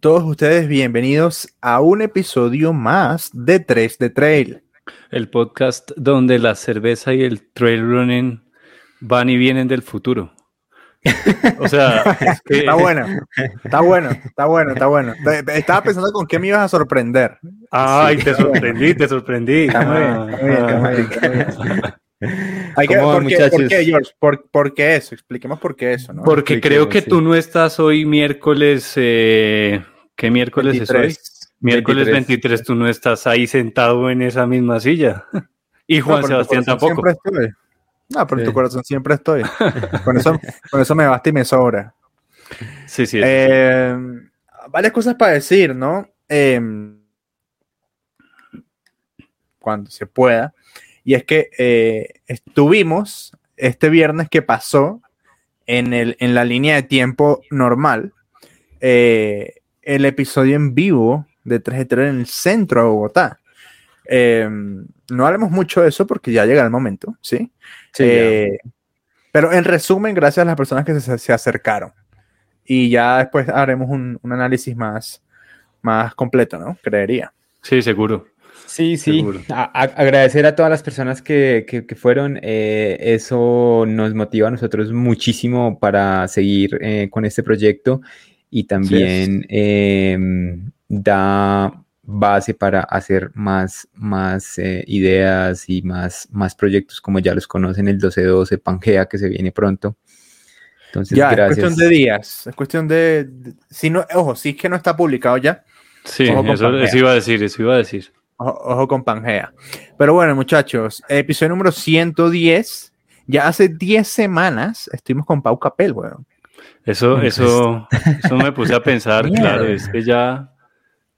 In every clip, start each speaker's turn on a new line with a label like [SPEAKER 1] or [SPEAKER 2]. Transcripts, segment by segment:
[SPEAKER 1] todos ustedes bienvenidos a un episodio más de 3 de Trail.
[SPEAKER 2] El podcast donde la cerveza y el trail running van y vienen del futuro.
[SPEAKER 1] O sea, está bueno, está bueno, está bueno, está bueno. Estaba pensando con qué me ibas a sorprender.
[SPEAKER 2] Ay, te sorprendí, te sorprendí.
[SPEAKER 1] Hay que, ¿por, qué, ¿por, qué, George? ¿Por, qué eso? Expliquemos por qué eso, ¿no?
[SPEAKER 2] Porque creo que tú no estás hoy miércoles. Eh, ¿Qué miércoles es hoy? Miércoles 23. tú no estás ahí sentado en esa misma silla. Y Juan Sebastián tampoco.
[SPEAKER 1] No, pero en tu corazón siempre estoy. Con eso, con eso me basta y me sobra.
[SPEAKER 2] Sí, sí.
[SPEAKER 1] Eh, varias cosas para decir, ¿no? Eh, cuando se pueda. Y es que eh, estuvimos este viernes que pasó en, el, en la línea de tiempo normal, eh, el episodio en vivo de 3 3 en el centro de Bogotá. Em, no hablemos mucho de eso porque ya llega el momento, ¿sí? Eh, pero en resumen, gracias a las personas que se, acercaron. Y ya después haremos un, un, análisis más, más completo, ¿no? Creería.
[SPEAKER 2] Sí, seguro.
[SPEAKER 3] Sí, sí. agradecer a todas las personas que, que, fueron. Eh, eso nos motiva a nosotros muchísimo para seguir eh, con este proyecto y también em, da base para hacer más, más eh, ideas y más, más proyectos como ya los conocen, el 1212, Pangea, que se viene pronto.
[SPEAKER 1] Entonces, ya, gracias. es cuestión de días, es cuestión de, si no, ojo, si es que no está publicado ya.
[SPEAKER 2] Sí, eso iba a decir, eso iba a decir.
[SPEAKER 1] Ojo, con Pangea. Pero bueno, muchachos, episodio número 110. Ya hace 10 semanas estuvimos con Pau Capel, weón.
[SPEAKER 2] Eso, eso, eso me puse a pensar, claro, es que ya,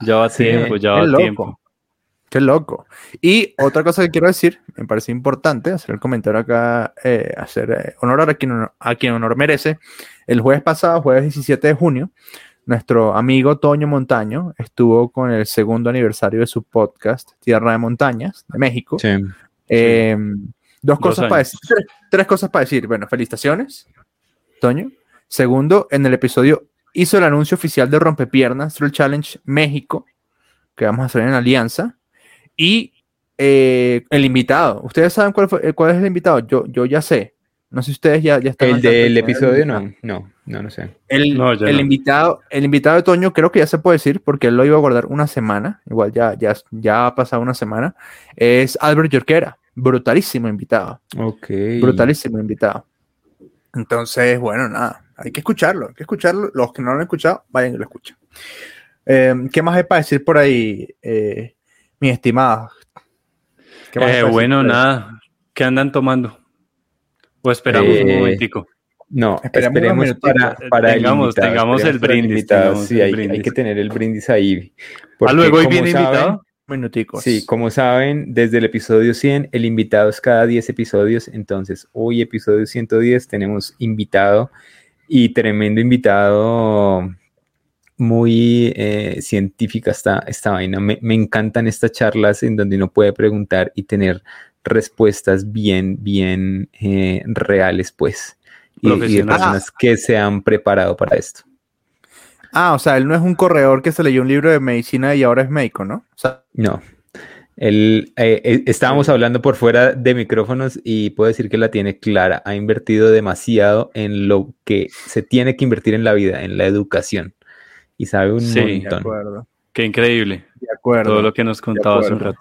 [SPEAKER 2] ya va tiempo, ya va tiempo.
[SPEAKER 1] Qué loco. Y otra cosa que quiero decir, me parece importante hacer el comentario acá, eh, hacer eh, honor a quien, a quien honor merece. El jueves pasado, jueves 17 de junio, nuestro amigo Toño Montaño estuvo con el segundo aniversario de su podcast, Tierra de Montañas, de México. Eh, dos cosas para decir, tres, cosas para decir. Bueno, felicitaciones, Toño. Segundo, en el episodio hizo el anuncio oficial de Rompepiernas Trail Challenge México, que vamos a hacer en alianza. Y eh, el invitado. ¿Ustedes saben cuál, fue, cuál es el invitado? Yo, yo ya sé. No sé si ustedes ya, ya están.
[SPEAKER 3] El del episodio, no, no, no, no sé.
[SPEAKER 1] El, invitado, el invitado de Toño, creo que ya se puede decir, porque él lo iba a guardar una semana. Igual ya, ya, ya ha pasado una semana. Es Albert Yorquera. Brutalísimo invitado.
[SPEAKER 3] Ok.
[SPEAKER 1] Brutalísimo invitado. Entonces, bueno, nada. Hay que escucharlo, hay que escucharlo. Los que no lo han escuchado, vayan y lo escuchen. Em, ¿Qué más hay para decir por ahí, eh, mis estimados?
[SPEAKER 2] Eh, bueno, nada. ¿Qué andan tomando? ¿O esperamos un eh, momentico?
[SPEAKER 3] No, esperemos, para, para tengamos, el
[SPEAKER 2] tengamos el brindis.
[SPEAKER 3] sí, hay, que tener el brindis ahí.
[SPEAKER 2] ¿Ah, luego hoy viene invitado?
[SPEAKER 3] Minuticos. Sí, como saben, desde el episodio 100, el invitado es cada 10 episodios. Entonces, hoy, episodio 110, tenemos invitado y tremendo invitado muy eh, científica esta, esta vaina. Me, me, encantan estas charlas en donde uno puede preguntar y tener respuestas bien, bien eh, reales, pues. Y, de personas que se han preparado para esto.
[SPEAKER 1] Ah, o sea, él no es un corredor que se leyó un libro de medicina y ahora es médico, ¿no?
[SPEAKER 3] no. Él, eh, eh, estábamos hablando por fuera de micrófonos y puedo decir que la tiene clara. Ha invertido demasiado en lo que se tiene que invertir en la vida, en la educación. Y sabe un sí, De
[SPEAKER 2] acuerdo. Qué increíble. De acuerdo. Todo lo que nos contaba hace un rato.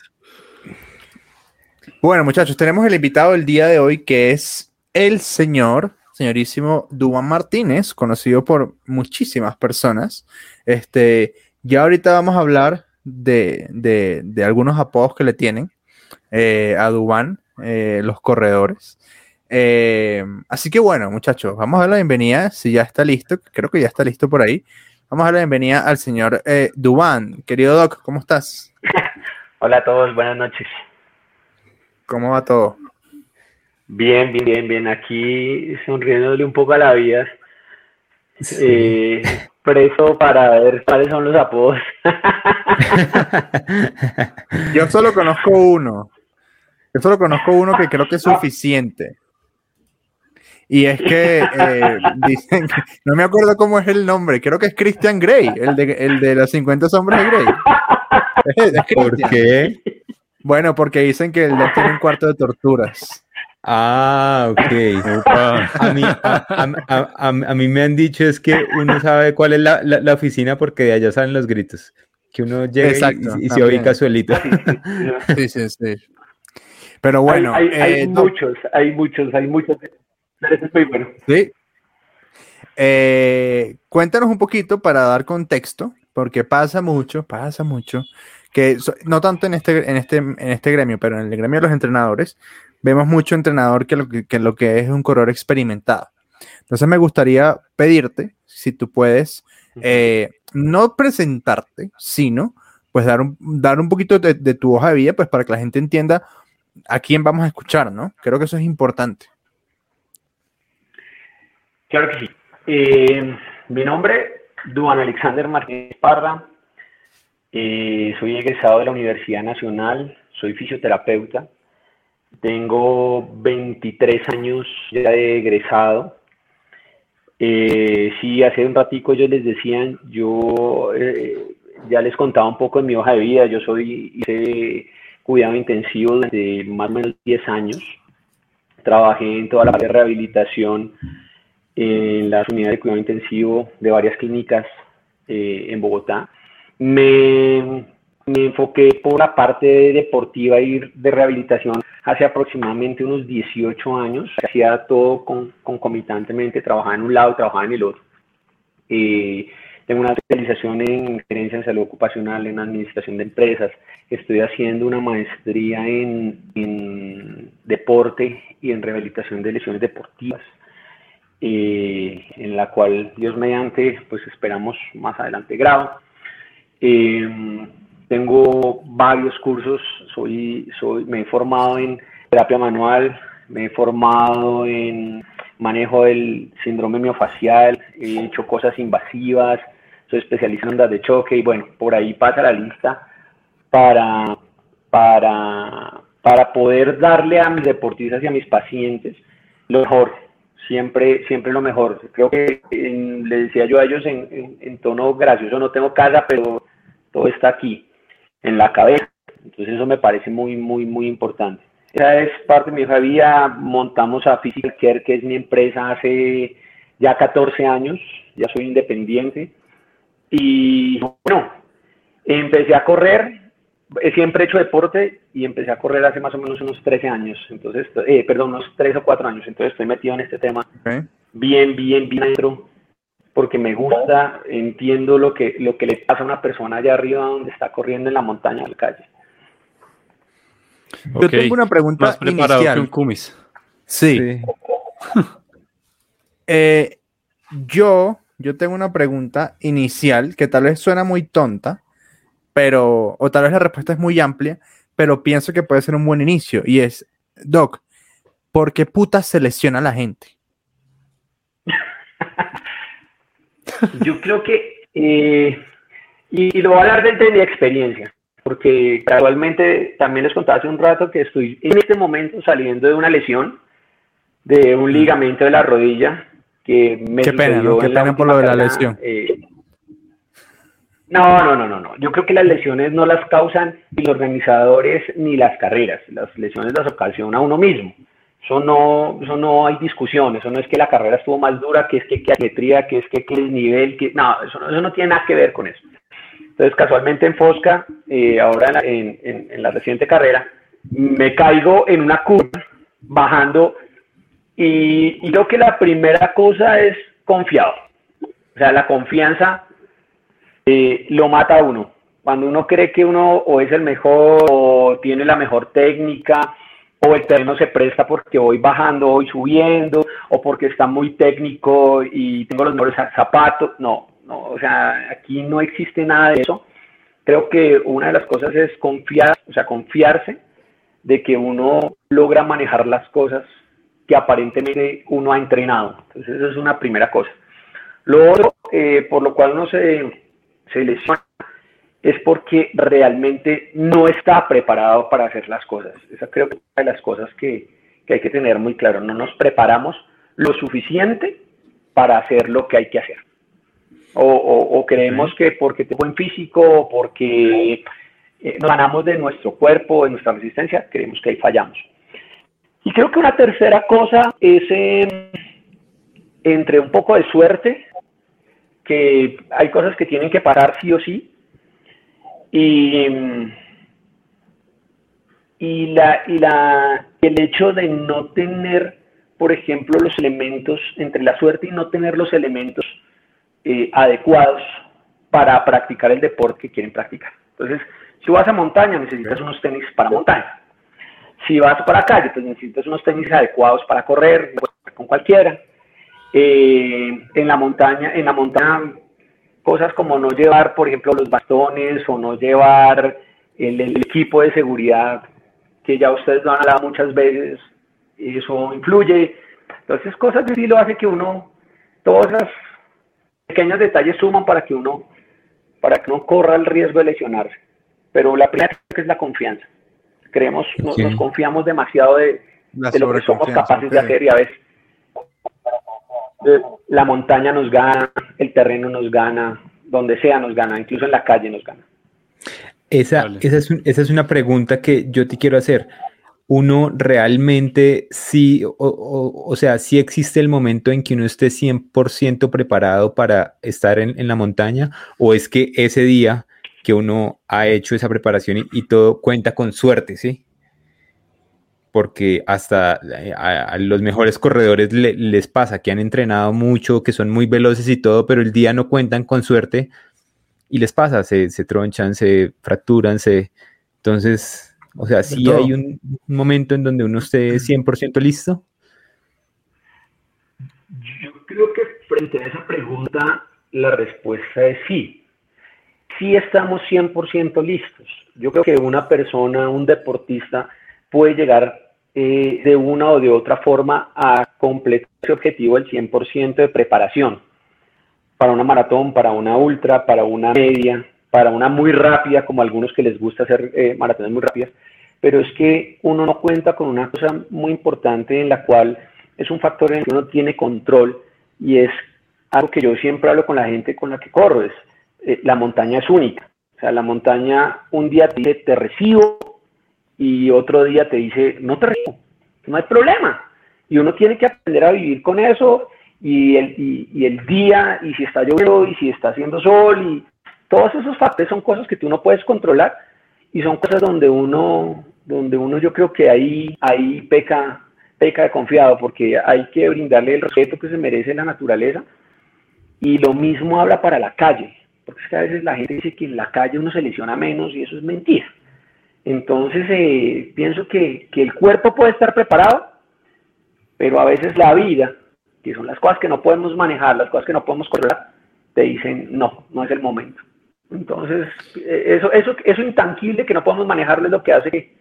[SPEAKER 1] Bueno, muchachos, tenemos el invitado del día de hoy que es el señor, señorísimo Duan Martínez, conocido por muchísimas personas. Este, ya ahorita vamos a hablar de, de, algunos apodos que le tienen eh, a Duan, eh, los corredores. Eh, así que bueno, muchachos, vamos a dar la bienvenida, si ya está listo, creo que ya está listo por ahí. Vamos a dar la bienvenida al señor Duan. Querido Doc, ¿cómo estás?
[SPEAKER 4] Hola a todos, buenas noches.
[SPEAKER 1] ¿Cómo va todo?
[SPEAKER 4] Bien, bien, bien, bien. Aquí sonriéndole un poco a la vida. Eh, preso para ver cuáles son los apodos.
[SPEAKER 1] Yo solo conozco uno. Yo solo conozco uno que creo que es suficiente. Y es que eh, dicen, no me acuerdo cómo es el nombre, creo que es Christian Grey, el de, el de los 50 sombras de Grey.
[SPEAKER 3] ¿Por qué?
[SPEAKER 1] Bueno, porque dicen que el tiene un cuarto de torturas.
[SPEAKER 3] Ah, ok. A mí, a, mí, me han dicho es que uno sabe cuál es la, la, oficina porque de allá salen los gritos. Que uno llega y, se ubica suelito.
[SPEAKER 1] Sí, sí, sí. Pero bueno.
[SPEAKER 4] Hay, eh, muchos, hay muchos, hay muchos. bueno.
[SPEAKER 1] Sí. Eh, cuéntanos un poquito para dar contexto, porque pasa mucho, pasa mucho, que no tanto en este, en este, en este gremio, pero en el gremio de los entrenadores, vemos mucho entrenador que lo que, lo que es un corredor experimentado. Entonces me gustaría pedirte, si tú puedes, eh, no presentarte, sino pues dar un, dar un poquito de, tu hoja de vida, pues para que la gente entienda a quién vamos a escuchar, ¿no? Creo que eso es importante.
[SPEAKER 4] Claro que sí. Eh, mi nombre, Duan Alexander Martínez Parra. Eh, soy egresado de la Universidad Nacional, soy fisioterapeuta. Tengo 23 años ya de egresado. Eh, sí, hace un ratico ellos les decían, yo eh, ya les contaba un poco de mi hoja de vida. Yo soy, hice cuidado intensivo desde más o menos 10 años. Trabajé en toda la parte de rehabilitación en las unidades de cuidado intensivo de varias clínicas eh, en Bogotá. Me, me, enfoqué por la parte deportiva y de rehabilitación hace aproximadamente unos 18 años. Hacía todo con, concomitantemente, trabajaba en un lado, trabajaba en el otro. Eh, tengo una especialización en gerencia en salud ocupacional, en administración de empresas. Estoy haciendo una maestría en, en deporte y en rehabilitación de lesiones deportivas. Eh, en la cual Dios mediante, pues esperamos más adelante grado. Eh, tengo varios cursos, soy, soy, me he formado en terapia manual, me he formado en manejo del síndrome miofacial, he hecho cosas invasivas, soy especialista en ondas de choque y bueno, por ahí pasa la lista para, para, para poder darle a mis deportistas y a mis pacientes lo mejor, siempre, siempre lo mejor. Creo que le decía yo a ellos en, en, tono gracioso, no tengo casa, pero todo está aquí, en la cabeza. Entonces eso me parece muy, muy, muy importante. Esa es parte de mi vida. Montamos a Physical Care, que es mi empresa, hace ya 14 años. Ya soy independiente. Y bueno, empecé a correr. Siempre he hecho deporte y empecé a correr hace más o menos unos 13 años. Entonces, eh, perdón, unos 3 o 4 años. Entonces estoy metido en este tema. Bien, bien, bien dentro porque me gusta, entiendo lo que, lo que le pasa a una persona allá arriba donde está corriendo en la montaña del calle.
[SPEAKER 1] Yo tengo una pregunta
[SPEAKER 2] Más preparado que un cumis.
[SPEAKER 1] Sí. Eh, yo, yo tengo una pregunta inicial que tal vez suena muy tonta, pero, o tal vez la respuesta es muy amplia, pero pienso que puede ser un buen inicio. Y es, Doc, ¿por qué puta se lesiona la gente?
[SPEAKER 4] Yo creo que, eh, y, lo voy a hablar desde mi experiencia, porque actualmente también les contaba hace un rato que estoy en este momento saliendo de una lesión de un ligamento de la rodilla que me
[SPEAKER 1] Qué pena, Qué pena por lo de la lesión.
[SPEAKER 4] Eh, no, no, no, no, no. Yo creo que las lesiones no las causan ni los organizadores ni las carreras. Las lesiones las ocasiona uno mismo. Eso no, eso no hay discusión, eso no es que la carrera estuvo más dura, que es que qué metría, que es que qué nivel, que no eso, eso no tiene nada que ver con eso. Entonces, casualmente en Fosca, eh, ahora en, en, la reciente carrera, me caigo en una curva bajando y, y creo que la primera cosa es confiado. O sea, la confianza eh, lo mata a uno. Cuando uno cree que uno o es el mejor o tiene la mejor técnica o el terreno se presta porque voy bajando, voy subiendo, o porque está muy técnico y tengo los mejores zapatos. No, no, o sea, aquí no existe nada de eso. Creo que una de las cosas es confiar, o sea, confiarse de que uno logra manejar las cosas que aparentemente uno ha entrenado. Entonces, esa es una primera cosa. Lo otro, eh, por lo cual uno se, se lesiona, es porque realmente no está preparado para hacer las cosas. Esa creo que es una de las cosas que, hay que tener muy claro. No nos preparamos lo suficiente para hacer lo que hay que hacer. O, creemos que porque tengo buen físico, o porque eh, nos ganamos de nuestro cuerpo, de nuestra resistencia, creemos que ahí fallamos. Y creo que una tercera cosa es em, entre un poco de suerte, que hay cosas que tienen que parar sí o sí, y, y, la, y la, el hecho de no tener, por ejemplo, los elementos, entre la suerte y no tener los elementos eh, adecuados para practicar el deporte que quieren practicar. Entonces, si vas a montaña, necesitas unos tenis para montaña. Si vas para calle, pues necesitas unos tenis adecuados para correr, con cualquiera. Eh, en la montaña, en la montaña, cosas como no llevar, por ejemplo, los bastones o no llevar el, equipo de seguridad, que ya ustedes lo han hablado muchas veces, eso influye. Entonces, cosas de lo hace que uno, todos los pequeños detalles suman para que uno, para que uno corra el riesgo de lesionarse. Pero la primera es la confianza. Creemos, nos, confiamos demasiado de, de lo que somos capaces de hacer y a veces la montaña nos gana, el terreno nos gana, donde sea nos gana, incluso en la calle nos gana.
[SPEAKER 3] Esa, esa, es, esa es una pregunta que yo te quiero hacer. Uno realmente sí, o, sea, sí existe el momento en que uno esté 100% preparado para estar en, la montaña, o es que ese día que uno ha hecho esa preparación y todo cuenta con suerte, ¿sí? Porque hasta eh, a, los mejores corredores les pasa que han entrenado mucho, que son muy veloces y todo, pero el día no cuentan con suerte y les pasa, se, tronchan, se fracturan, se... Entonces, o sea, sí hay un, momento en donde uno esté 100% listo.
[SPEAKER 4] Yo creo que frente a esa pregunta, la respuesta es sí. Sí estamos 100% listos. Yo creo que una persona, un deportista, puede llegar eh, de una o de otra forma a completar ese objetivo el 100% de preparación para una maratón, para una ultra, para una media, para una muy rápida, como algunos que les gusta hacer eh, maratones muy rápidas, pero es que uno no cuenta con una cosa muy importante en la cual es un factor en el que uno tiene control y es algo que yo siempre hablo con la gente con la que corro, es eh, la montaña es única. O sea, la montaña un día te te recibo, y otro día te dice, no te río, no hay problema. Y uno tiene que aprender a vivir con eso y el, y, el día, y si está lloviendo, y si está haciendo sol, y todos esos factores son cosas que tú no puedes controlar y son cosas donde uno, donde uno yo creo que ahí, ahí peca, peca de confiado, porque hay que brindarle el respeto que se merece la naturaleza. Y lo mismo habla para la calle, porque es que a veces la gente dice que en la calle uno se lesiona menos y eso es mentira. Entonces, eh, pienso que, el cuerpo puede estar preparado, pero a veces la vida, que son las cosas que no podemos manejar, las cosas que no podemos correr, te dicen, no, no es el momento. Entonces, eh, eso, eso, eso intangible que no podemos manejar es lo que hace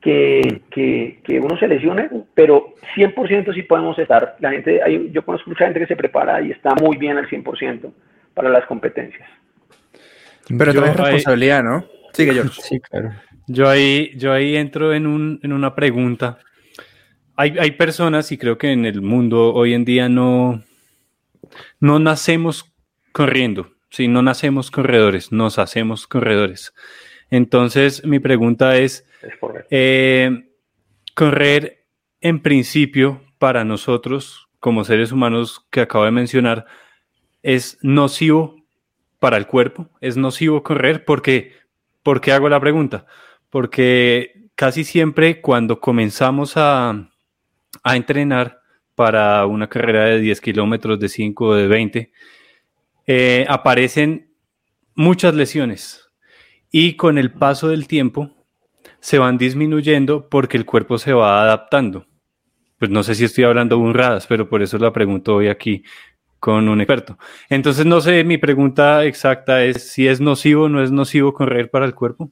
[SPEAKER 4] que, que, uno se lesione, pero 100% sí podemos estar. La gente, hay, yo conozco mucha gente que se prepara y está muy bien al 100% para las competencias.
[SPEAKER 1] Pero también es responsabilidad, ¿no? Sigue, George.
[SPEAKER 2] Sí, claro. Yo ahí, yo ahí entro en, un, en una pregunta. Hay, hay, personas, y creo que en el mundo hoy en día no, no nacemos corriendo, sí, no nacemos corredores, nos hacemos corredores. Entonces, mi pregunta es, eh, correr en principio para nosotros, como seres humanos que acabo de mencionar, es nocivo para el cuerpo, es nocivo correr porque ¿Por qué hago la pregunta? Porque casi siempre cuando comenzamos a, entrenar para una carrera de 10 kilómetros, de 5 o de 20, eh, aparecen muchas lesiones y con el paso del tiempo se van disminuyendo porque el cuerpo se va adaptando. Pues no sé si estoy hablando burradas, pero por eso la pregunto hoy aquí con un experto. Entonces, no sé, mi pregunta exacta es si es nocivo o no es nocivo correr para el cuerpo.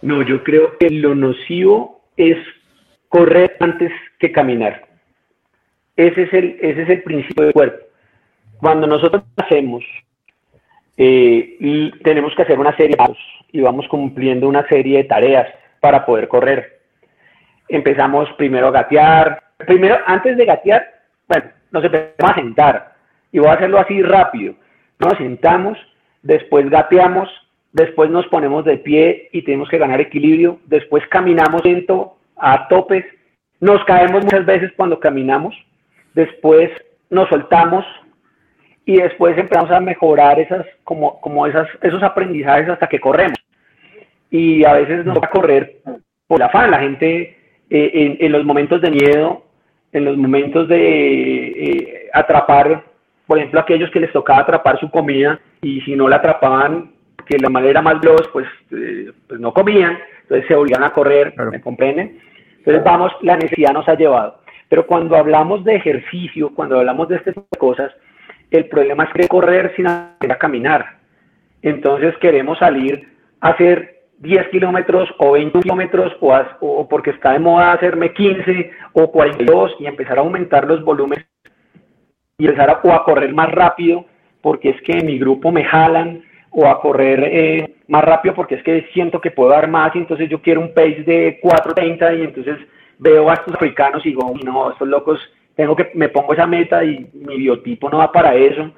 [SPEAKER 4] No, yo creo que lo nocivo es correr antes que caminar. Ese es el, ese es el principio del cuerpo. Cuando nosotros hacemos, eh, tenemos que hacer una serie de pasos y vamos cumpliendo una serie de tareas para poder correr. empezamos primero a gatear. Primero, antes de gatear, bueno, nos empezamos a sentar. Y voy a hacerlo así rápido. Nos sentamos, después gateamos, después nos ponemos de pie y tenemos que ganar equilibrio, después caminamos lento a topes, nos caemos muchas veces cuando caminamos, después nos soltamos y después empezamos a mejorar esas, como, como esas, esos aprendizajes hasta que corremos. Y a veces nos va correr por la afán, la gente eh, en, los momentos de miedo, en los momentos de eh, atrapar, por ejemplo, aquellos que les tocaba atrapar su comida y si no la atrapaban, que la manera más veloz, pues, eh, pues no comían, entonces se obligan a correr, ¿me comprenden? Entonces vamos, la necesidad nos ha llevado. Pero cuando hablamos de ejercicio, cuando hablamos de de cosas, el problema es que correr sin a caminar. Entonces queremos salir a hacer 10 kilómetros o 20 kilómetros o, o, porque está de moda hacerme 15 o 42 y empezar a aumentar los volúmenes y empezar a, o a correr más rápido porque es que en mi grupo me jalan o a correr eh, más rápido porque es que siento que puedo dar más y entonces yo quiero un pace de 4.30 y entonces veo a estos africanos y digo, no, estos locos, tengo que, me pongo esa meta y mi biotipo no va para eso.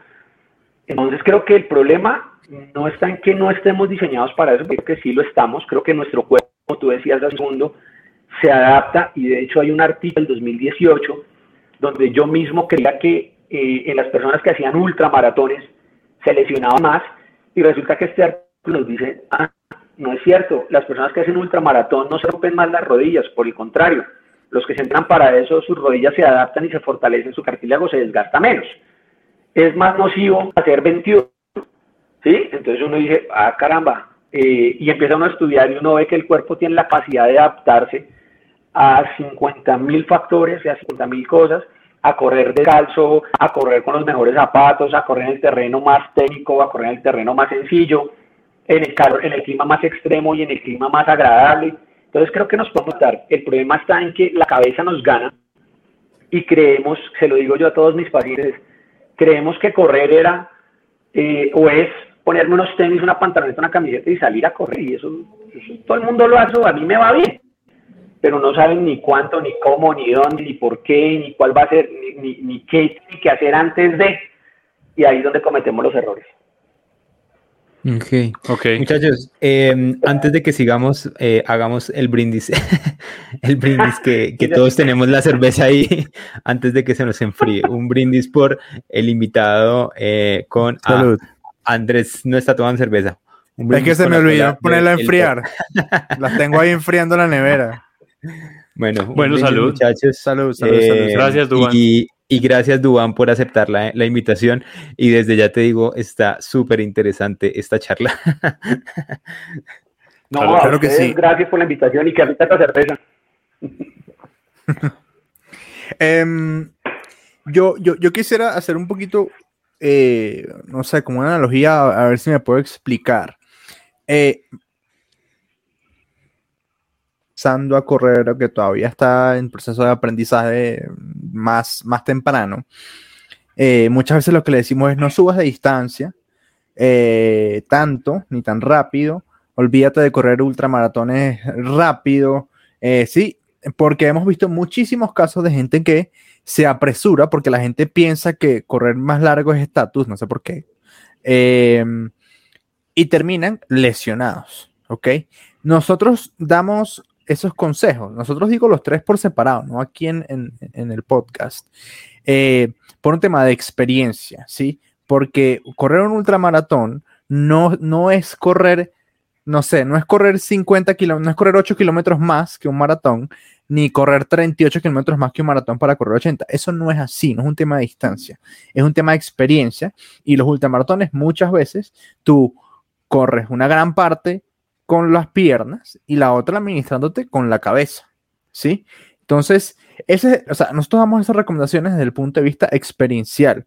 [SPEAKER 4] Entonces creo que el problema no está en que no estemos diseñados para eso, creo que sí lo estamos, creo que nuestro cuerpo, como tú decías hace segundo, se adapta y de hecho hay un artículo del 2018 donde yo mismo creía que eh, en las personas que hacían ultramaratones se lesionaban más y resulta que este artículo nos dice, ah, no es cierto, las personas que hacen ultramaratón no se rompen más las rodillas, por el contrario, los que se entran para eso, sus rodillas se adaptan y se fortalecen, su cartílago se desgasta menos. Es más nocivo hacer 21 ¿sí? Entonces uno dice, ah, caramba, eh, y empieza uno a estudiar y uno ve que el cuerpo tiene la capacidad de adaptarse a 50 mil factores, a 50 mil cosas, a correr descalzo, a correr con los mejores zapatos, a correr en el terreno más técnico, a correr en el terreno más sencillo, en el, calor, en el clima más extremo y en el clima más agradable. Entonces creo que nos podemos dar, el problema está en que la cabeza nos gana y creemos, se lo digo yo a todos mis pacientes, creemos que correr era eh, o es ponerme unos tenis, una pantaloneta, una camiseta y salir a correr. Y eso, todo el mundo lo hace, a mí me va bien. Pero no saben ni cuánto, ni cómo, ni dónde, ni por qué, ni cuál va a ser, ni, ni, qué tiene que hacer antes de. Y ahí es donde cometemos los errores.
[SPEAKER 3] Ok, okay. muchachos, em, antes de que sigamos, eh, hagamos el brindis, el brindis que, que todos tenemos la cerveza ahí, antes de que se nos enfríe, un brindis por el invitado eh, con Salud. Andrés no está tomando cerveza.
[SPEAKER 1] Es que se me olvidó ponerla a enfriar. Las tengo ahí enfriando en la nevera.
[SPEAKER 3] Bueno, bueno salud. Muchachos.
[SPEAKER 1] Salud, salud,
[SPEAKER 3] eh, Gracias, Duan. Y, gracias, Duan, por aceptar la, la, invitación. Y desde ya te digo, está súper interesante esta charla.
[SPEAKER 4] no, claro, que sí. Gracias por la invitación y que ahorita esta cerveza.
[SPEAKER 1] Em, yo, yo, yo quisiera hacer un poquito eh, no sé, como una analogía, a, ver si me puedo explicar. Eh, a correr, que todavía está en proceso de aprendizaje más, más temprano, eh, muchas veces lo que le decimos es no subas de distancia eh, tanto ni tan rápido, olvídate de correr ultramaratones rápido, sí, porque hemos visto muchísimos casos de gente que se apresura porque la gente piensa que correr más largo es estatus, no sé por qué. Em, y terminan lesionados, ¿ok? Nosotros damos esos consejos, nosotros digo los tres por separado, no aquí en, el podcast, eh, por un tema de experiencia, ¿sí? Porque correr un ultramaratón no, no es correr, no sé, no es correr 50 kilómetros, no es correr 8 kilómetros más que un maratón, ni correr 38 kilómetros más que un maratón para correr 80. Eso no es así, no es un tema de distancia, es un tema de experiencia. Y los ultramaratones muchas veces tú corres una gran parte con las piernas y la otra administrándote con la cabeza, ¿sí? Entonces, ese, o sea, nosotros damos esas recomendaciones desde el punto de vista experiencial,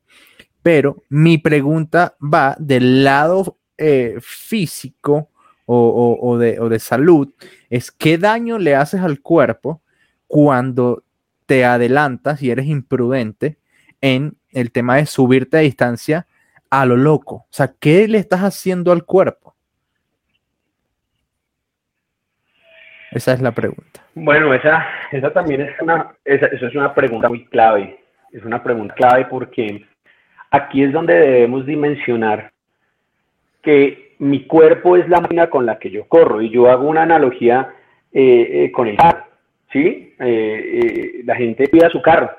[SPEAKER 1] pero mi pregunta va del lado eh, físico o, de, o de salud, es qué daño le haces al cuerpo cuando te adelantas y eres imprudente en el tema de subirte a distancia a lo loco. O sea, ¿qué le estás haciendo al cuerpo? Esa es la pregunta.
[SPEAKER 4] Bueno, esa, esa también es una, esa, es una pregunta muy clave. Es una pregunta clave porque aquí es donde debemos dimensionar que mi cuerpo es la máquina con la que yo corro y yo hago una analogía eh, eh, con el carro, ¿sí? Eh, la gente cuida su carro.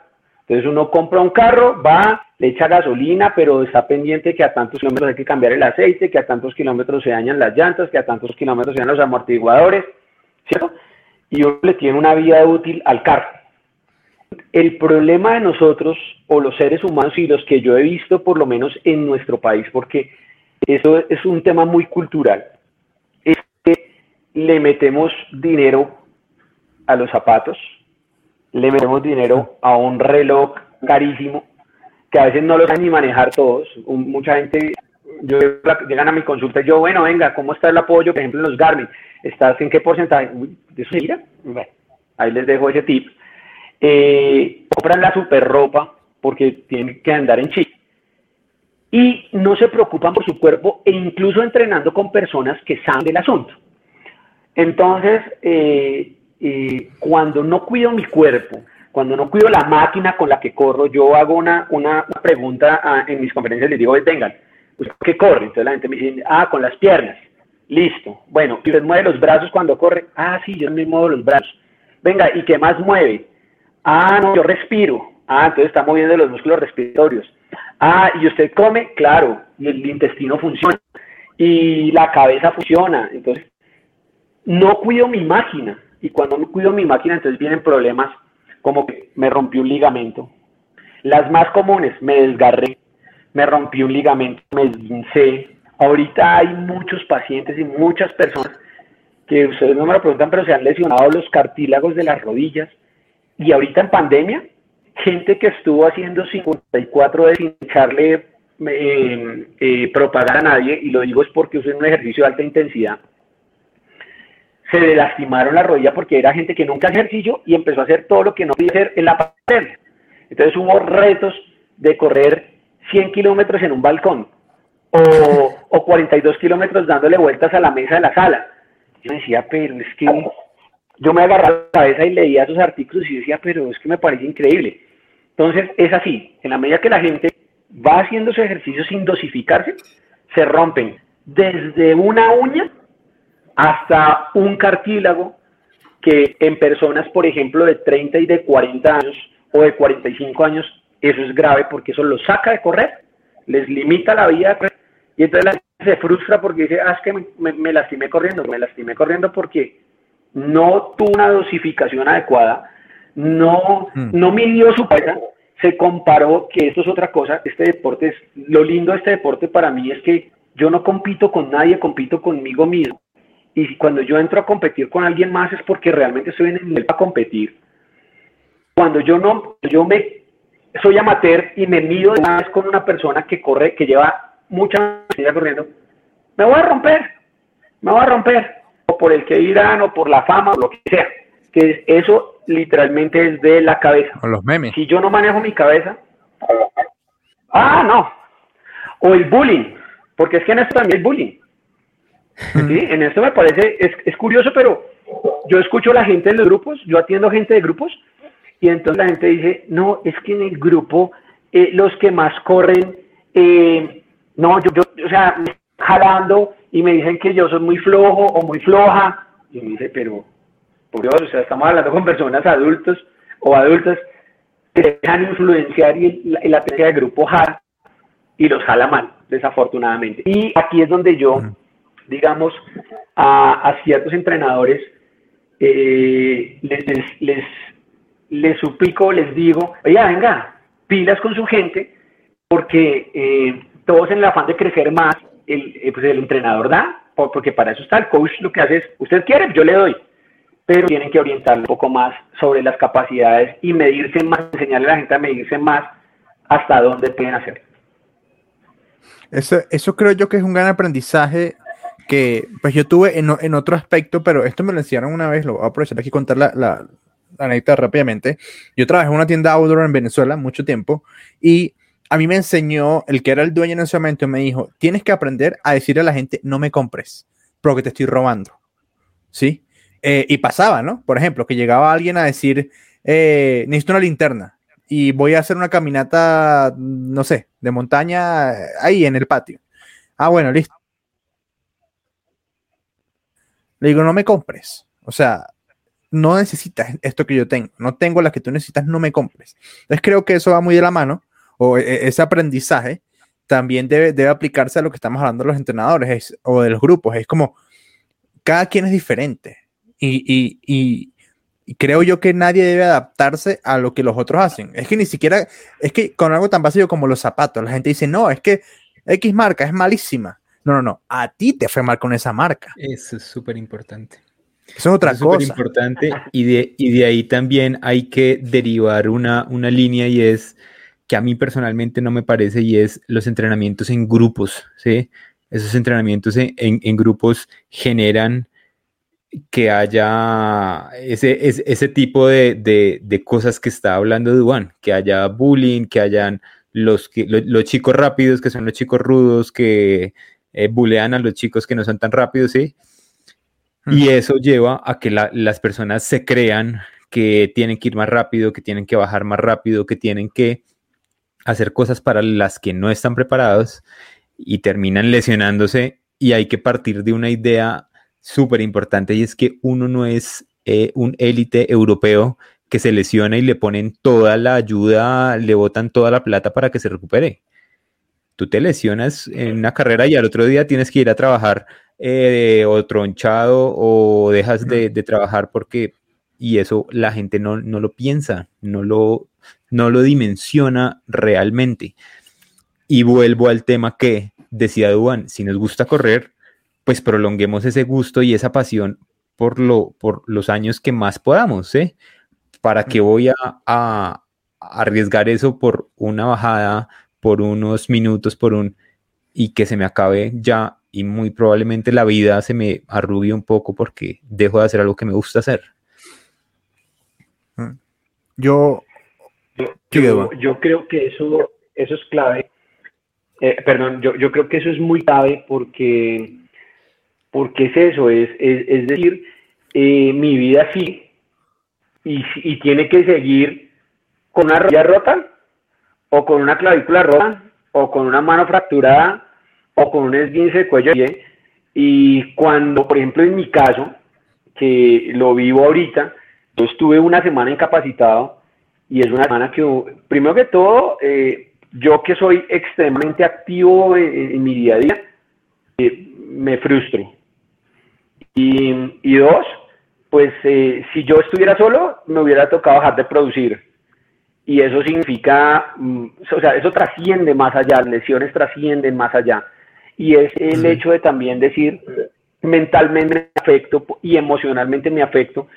[SPEAKER 4] Entonces uno compra un carro, va, le echa gasolina, pero está pendiente que a tantos kilómetros hay que cambiar el aceite, que a tantos kilómetros se dañan las llantas, que a tantos kilómetros se dañan los amortiguadores, ¿cierto? Y uno le tiene una vida útil al carro. El problema de nosotros, o los seres humanos, y los que yo he visto por lo menos en nuestro país, porque eso es un tema muy cultural, es que le metemos dinero a los zapatos, le metemos dinero a un reloj carísimo, que a veces no lo saben ni manejar todos. mucha gente, yo, llegan a mi consulta y yo, bueno, venga, ¿cómo está el apoyo, por ejemplo, en los Garmin? ¿Estás en qué porcentaje? ¿De eso mira? Ahí les dejo ese tip. Eh, compran la super ropa porque tienen que andar en chip y no se preocupan por su cuerpo e incluso entrenando con personas que saben del asunto. Entonces, eh, eh, cuando no cuido mi cuerpo, cuando no cuido la máquina con la que corro, yo hago una, una, pregunta en mis conferencias, les digo, vengan, ¿qué corre? Entonces la gente me dice, ah, con las piernas. Listo. Bueno, ¿y usted mueve los brazos cuando corre? Ah, sí, yo me muevo los brazos. Venga, ¿y qué más mueve? Ah, no, yo respiro. Ah, entonces está moviendo los músculos respiratorios. Ah, y usted come, claro, y el intestino funciona, y la cabeza funciona. Entonces, no cuido mi máquina, y cuando no cuido mi máquina, entonces vienen problemas como que me rompí un ligamento. Las más comunes, me desgarré, me rompí un ligamento, me esguincé. Ahorita hay muchos pacientes y muchas personas que ustedes no me lo preguntan, pero se han lesionado los cartílagos de las rodillas. Y ahorita en pandemia, gente que estuvo haciendo 54 de sin echarle eh, eh, propaganda a nadie, y lo digo es porque es un ejercicio de alta intensidad, se le lastimaron la rodilla porque era gente que nunca ejercicio y empezó a hacer todo lo que no podía hacer en la pandemia. Entonces hubo retos de correr 100 kilómetros en un balcón o, o 42 kilómetros dándole vueltas a la mesa de la sala. Yo decía, pero es que yo me agarraba la cabeza y leía esos artículos y decía, pero es que me parece increíble. Entonces, es así, en la medida que la gente va haciendo su ejercicio sin dosificarse, se rompen desde una uña hasta un cartílago que en personas, por ejemplo, de 30 y de 40 años o de 45 años, eso es grave porque eso los saca de correr, les limita la vida de correr, y entonces la gente se frustra porque dice, ah, es que me, me lastimé corriendo, me lastimé corriendo porque no tuvo una dosificación adecuada, no, hmm. no midió su peso, se comparó, que esto es otra cosa, este deporte es, lo lindo de este deporte para mí es que yo no compito con nadie, compito conmigo mismo. Y cuando yo entro a competir con alguien más es porque realmente estoy en el nivel para competir. Cuando yo no, yo me soy amateur y me mido de una vez con una persona que corre, que lleva mucha vida corriendo, me voy a romper, me voy a romper, o por el que irán, o por la fama, o lo que sea. Que eso literalmente es de la cabeza.
[SPEAKER 1] O los memes.
[SPEAKER 4] Si yo no manejo mi cabeza, ah, no. O el bullying, porque es que en esto también hay bullying. ¿Sí? En esto me parece, es, es curioso, pero yo escucho a la gente de los grupos, yo atiendo gente de grupos, y entonces la gente dice, no, es que en el grupo eh, los que más corren, eh, no, yo, yo, o sea, jalando y me dicen que yo soy muy flojo o muy floja. Y me dice, pero Dios, o sea, estamos hablando con personas adultos o adultas que se dejan influenciar y la, la de grupo jala y los jala mal, desafortunadamente. Y aquí es donde yo, digamos, a, ciertos entrenadores eh, les, les, les, suplico, les digo, oye, venga, pilas con su gente, porque eh, todos en el afán de crecer más, el, eh, pues el entrenador da, porque para eso está el coach, lo que hace es, usted quiere, yo le doy pero tienen que orientar un poco más sobre las capacidades y medirse más, enseñarle a la gente a medirse más hasta dónde pueden hacer.
[SPEAKER 1] Eso, eso creo yo que es un gran aprendizaje que pues yo tuve en, en, otro aspecto, pero esto me lo enseñaron una vez, lo voy a aprovechar aquí contar la, la, la anécdota rápidamente. Yo trabajé en una tienda outdoor en Venezuela mucho tiempo y a mí me enseñó, el que era el dueño en ese momento, me dijo, tienes que aprender a decirle a la gente, no me compres, porque te estoy robando. ¿Sí? Eh, y pasaba, ¿no? Por ejemplo, que llegaba alguien a decir, eh, necesito una linterna y voy a hacer una caminata, no sé, de montaña ahí en el patio. Ah, bueno, listo. Le digo, no me compres. O sea, no necesitas esto que yo tengo. No tengo la que tú necesitas, no me compres. Entonces creo que eso va muy de la mano, o e, e, ese aprendizaje también debe, debe aplicarse a lo que estamos hablando de los entrenadores o de los grupos. Es como, cada quien es diferente. Y, y, y, creo yo que nadie debe adaptarse a lo que los otros hacen. Es que ni siquiera, es que con algo tan básico como los zapatos, la gente dice, no, es que X marca es malísima. No, no, no, a ti te fue mal con esa marca.
[SPEAKER 3] Eso es súper importante.
[SPEAKER 1] Eso es otra
[SPEAKER 3] es
[SPEAKER 1] cosa.
[SPEAKER 3] importante y de, y de ahí también hay que derivar una, una línea y es que a mí personalmente no me parece y es los entrenamientos en grupos, ¿sí? Esos entrenamientos en, en, grupos generan que haya ese, ese, ese tipo de, de, de, cosas que está hablando Duan, que haya bullying, que hayan los, que, los, los chicos rápidos, que son los chicos rudos, que eh, bulean a los chicos que no son tan rápidos, ¿sí? Y eso lleva a que la, las personas se crean que tienen que ir más rápido, que tienen que bajar más rápido, que tienen que hacer cosas para las que no están preparados y terminan lesionándose y hay que partir de una idea súper importante y es que uno no es eh, un élite europeo que se lesiona y le ponen toda la ayuda, le botan toda la plata para que se recupere. Tú te lesionas en una carrera y al otro día tienes que ir a trabajar eh, o tronchado o dejas de, de, trabajar porque, y eso la gente no, no lo piensa, no lo, no lo dimensiona realmente. Y vuelvo al tema que decía Duan, si nos gusta correr, pues prolonguemos ese gusto y esa pasión por, lo, por los años que más podamos, ¿eh? ¿Para qué voy a, a, arriesgar eso por una bajada, por unos minutos, por un... y que se me acabe ya y muy probablemente la vida se me arrugue un poco porque dejo de hacer algo que me gusta hacer.
[SPEAKER 1] Yo
[SPEAKER 4] yo, yo, creo que eso, eso es clave. Eh, perdón, yo, yo, creo que eso es muy clave porque, porque es eso, es, es, es decir, eh, mi vida sí y, y, tiene que seguir con una rodilla rota o con una clavícula rota o con una mano fracturada o con un esguince de cuello. Y cuando, por ejemplo, en mi caso, que lo vivo ahorita, yo estuve una semana incapacitado y es una semana que, primero que todo, eh, yo que soy extremadamente activo en, mi día a día, eh, me frustro. Y, y dos, pues eh, si yo estuviera solo, me hubiera tocado dejar de producir. Y eso significa, mm, o sea, eso trasciende más allá, lesiones trascienden más allá. Y es el hecho de también decir, mentalmente me afecto y emocionalmente me afecto,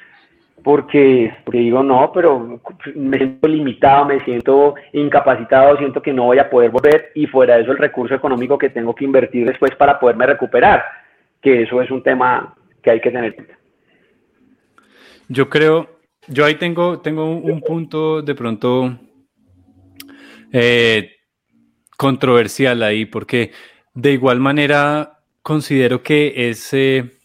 [SPEAKER 4] porque, digo, no, pero me siento limitado, me siento incapacitado, siento que no voy a poder volver y fuera de eso el recurso económico que tengo que invertir después para poderme recuperar, que eso es un tema que hay que tener.
[SPEAKER 2] Yo creo, yo ahí tengo, tengo un, punto de pronto eh, controversial ahí, porque de igual manera considero que ese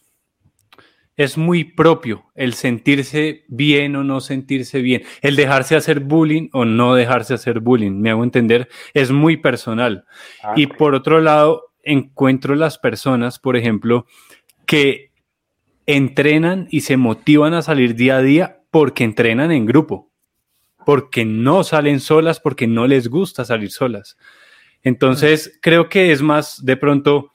[SPEAKER 2] es muy propio el sentirse bien o no sentirse bien, el dejarse hacer bullying o no dejarse hacer bullying, me hago entender, es muy personal. Ah, y por otro lado, encuentro las personas, por ejemplo, que entrenan y se motivan a salir día a día porque entrenan en grupo, porque no salen solas, porque no les gusta salir solas. Entonces, creo que es más de pronto,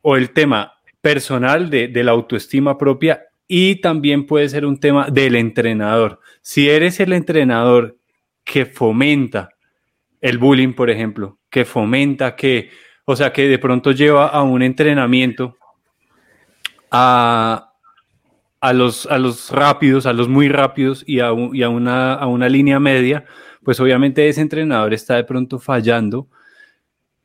[SPEAKER 2] o el tema personal de, de, la autoestima propia y también puede ser un tema del entrenador. Si eres el entrenador que fomenta el bullying, por ejemplo, que fomenta que, o sea, que de pronto lleva a un entrenamiento a, a, los, a los rápidos, a los muy rápidos y, a, y a, una, a una línea media, pues obviamente ese entrenador está de pronto fallando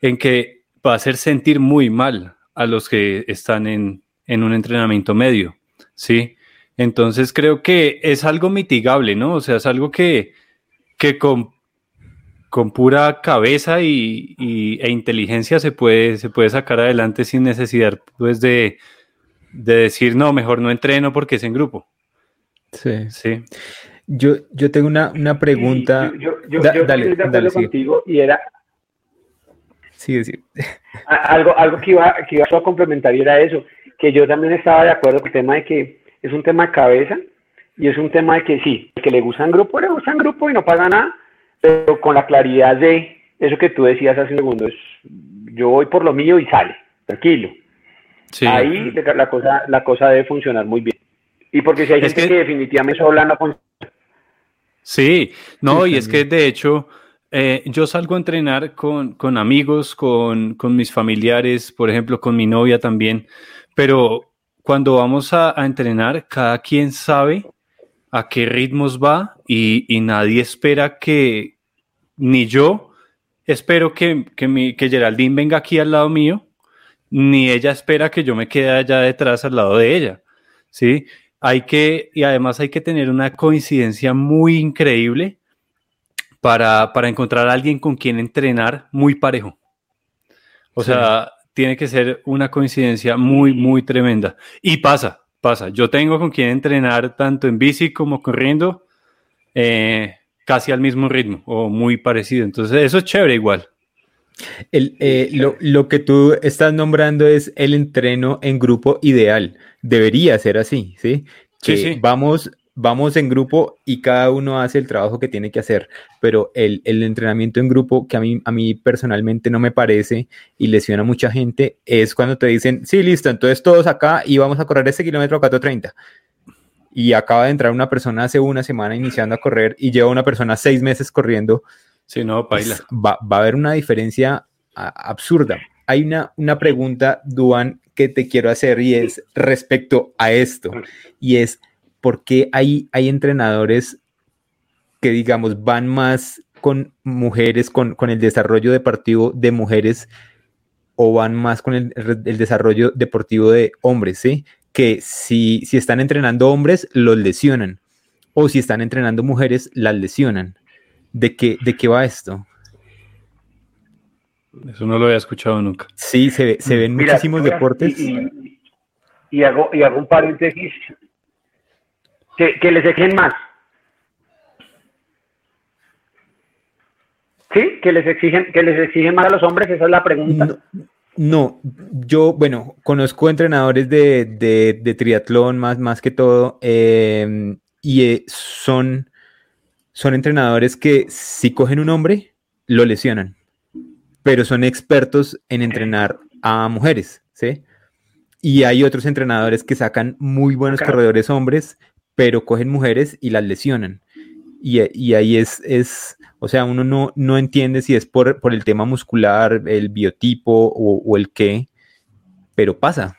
[SPEAKER 2] en que va a hacer sentir muy mal a los que están en, un entrenamiento medio, ¿sí? Entonces creo que es algo mitigable, ¿no? O sea, es algo que, que con, con pura cabeza y, e inteligencia se puede, se puede sacar adelante sin necesidad, pues, de, de decir, no, mejor no entreno porque es en grupo.
[SPEAKER 3] Sí.
[SPEAKER 2] Sí.
[SPEAKER 3] Yo, yo tengo una, una pregunta.
[SPEAKER 4] Sí, yo, yo,
[SPEAKER 3] Da-
[SPEAKER 4] yo
[SPEAKER 3] dale,
[SPEAKER 4] estoy de acuerdo
[SPEAKER 3] dale, sigue.
[SPEAKER 4] contigo y era
[SPEAKER 3] Sí, sí.
[SPEAKER 4] algo, algo que iba, que iba a complementar y era eso, que yo también estaba de acuerdo con el tema de que es un tema de cabeza y es un tema de que sí, el que le gusta en grupo, le gusta en grupo y no pasa nada, pero con la claridad de eso que tú decías hace un segundo, es yo voy por lo mío y sale, tranquilo.
[SPEAKER 2] Sí.
[SPEAKER 4] Ahí la, cosa, la cosa debe funcionar muy bien. Y porque si hay
[SPEAKER 2] Es
[SPEAKER 4] gente
[SPEAKER 2] que-
[SPEAKER 4] que, definitivamente sola no funciona.
[SPEAKER 2] Sí, no,
[SPEAKER 3] Sí,
[SPEAKER 2] y es que de hecho eh, yo salgo a entrenar con, con amigos, con, con mis familiares, por ejemplo, con mi novia también, pero cuando vamos a, a entrenar, cada quien sabe a qué ritmos va y, y nadie espera que, ni yo espero que, que, mi, que Geraldine venga aquí al lado mío, ni ella espera que yo me quede allá detrás al lado de ella, ¿sí? Hay que, y además hay que tener una coincidencia muy increíble para, para encontrar a alguien con quien entrenar muy parejo. O
[SPEAKER 3] Sí.
[SPEAKER 2] sea, tiene que ser una coincidencia muy, muy tremenda. Y pasa, pasa. Yo tengo con quien entrenar tanto en bici como corriendo eh, casi al mismo ritmo o muy parecido. Entonces, eso es chévere igual.
[SPEAKER 3] El, eh, lo, lo que tú estás nombrando es el entreno en grupo ideal. Debería ser así, ¿sí?
[SPEAKER 2] Sí,
[SPEAKER 3] Que
[SPEAKER 2] sí.
[SPEAKER 3] Vamos, vamos en grupo y cada uno hace el trabajo que tiene que hacer, pero el, el entrenamiento en grupo que a mí, a mí personalmente no me parece y lesiona a mucha gente es cuando te dicen, sí, listo, entonces todos acá y vamos a correr ese kilómetro a 4.30. Y acaba de entrar una persona hace una semana iniciando a correr y lleva una persona seis meses corriendo
[SPEAKER 2] Si no,
[SPEAKER 3] va, a haber una diferencia absurda. Hay una, una pregunta, Duan, que te quiero hacer y es respecto a esto. Y es, ¿por qué hay, hay entrenadores que, digamos, van más con mujeres, con, con el desarrollo deportivo de mujeres o van más con el, el desarrollo deportivo de hombres, ¿sí? Que si, si están entrenando hombres, los lesionan. O si están entrenando mujeres, las lesionan. ¿De qué, de qué va esto?
[SPEAKER 2] Eso no lo había escuchado nunca.
[SPEAKER 3] Sí, se, se ven
[SPEAKER 4] Mira,
[SPEAKER 3] muchísimos
[SPEAKER 4] mira,
[SPEAKER 3] deportes.
[SPEAKER 4] Y, y- y hago, y hago un paréntesis. Que, que les exigen más. ¿Sí? Que les exigen, que les exigen más a los hombres, esa es la pregunta.
[SPEAKER 3] No, no, yo, bueno, conozco entrenadores de, de- de triatlón más, más que todo, eh, y eh, son, son entrenadores que si cogen un hombre, lo lesionan, pero son expertos en entrenar a mujeres, ¿sí? Y hay otros entrenadores que sacan muy buenos
[SPEAKER 4] Claro.
[SPEAKER 3] corredores hombres, pero cogen mujeres y las lesionan. Y, y ahí es, es, o sea, uno no, no entiende si es por, por el tema muscular, el biotipo o, o el qué, pero pasa.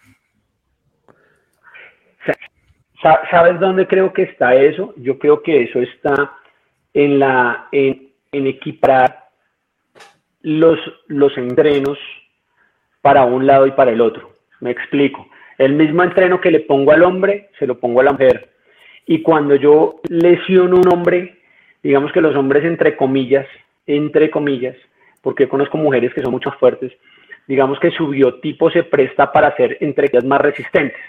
[SPEAKER 4] Sa- ¿Sabes dónde creo que está eso? Yo creo que eso está en la en, en los, los entrenos para un lado y para el otro. Me explico. El mismo entreno que le pongo al hombre, se lo pongo a la mujer. Y cuando yo lesiono a un hombre, digamos que los hombres entre comillas, entre comillas, porque conozco mujeres que son mucho fuertes, digamos que su biotipo se presta para ser entre ellas más resistentes.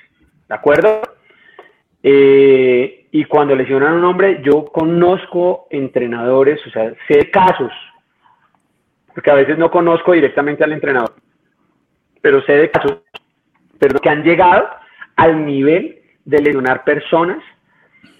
[SPEAKER 4] ¿De acuerdo? Eh, y cuando lesionan a un hombre, yo conozco entrenadores, o sea, sé casos, porque a veces no conozco directamente al entrenador, pero sé de casos, pero que han llegado al nivel de lesionar personas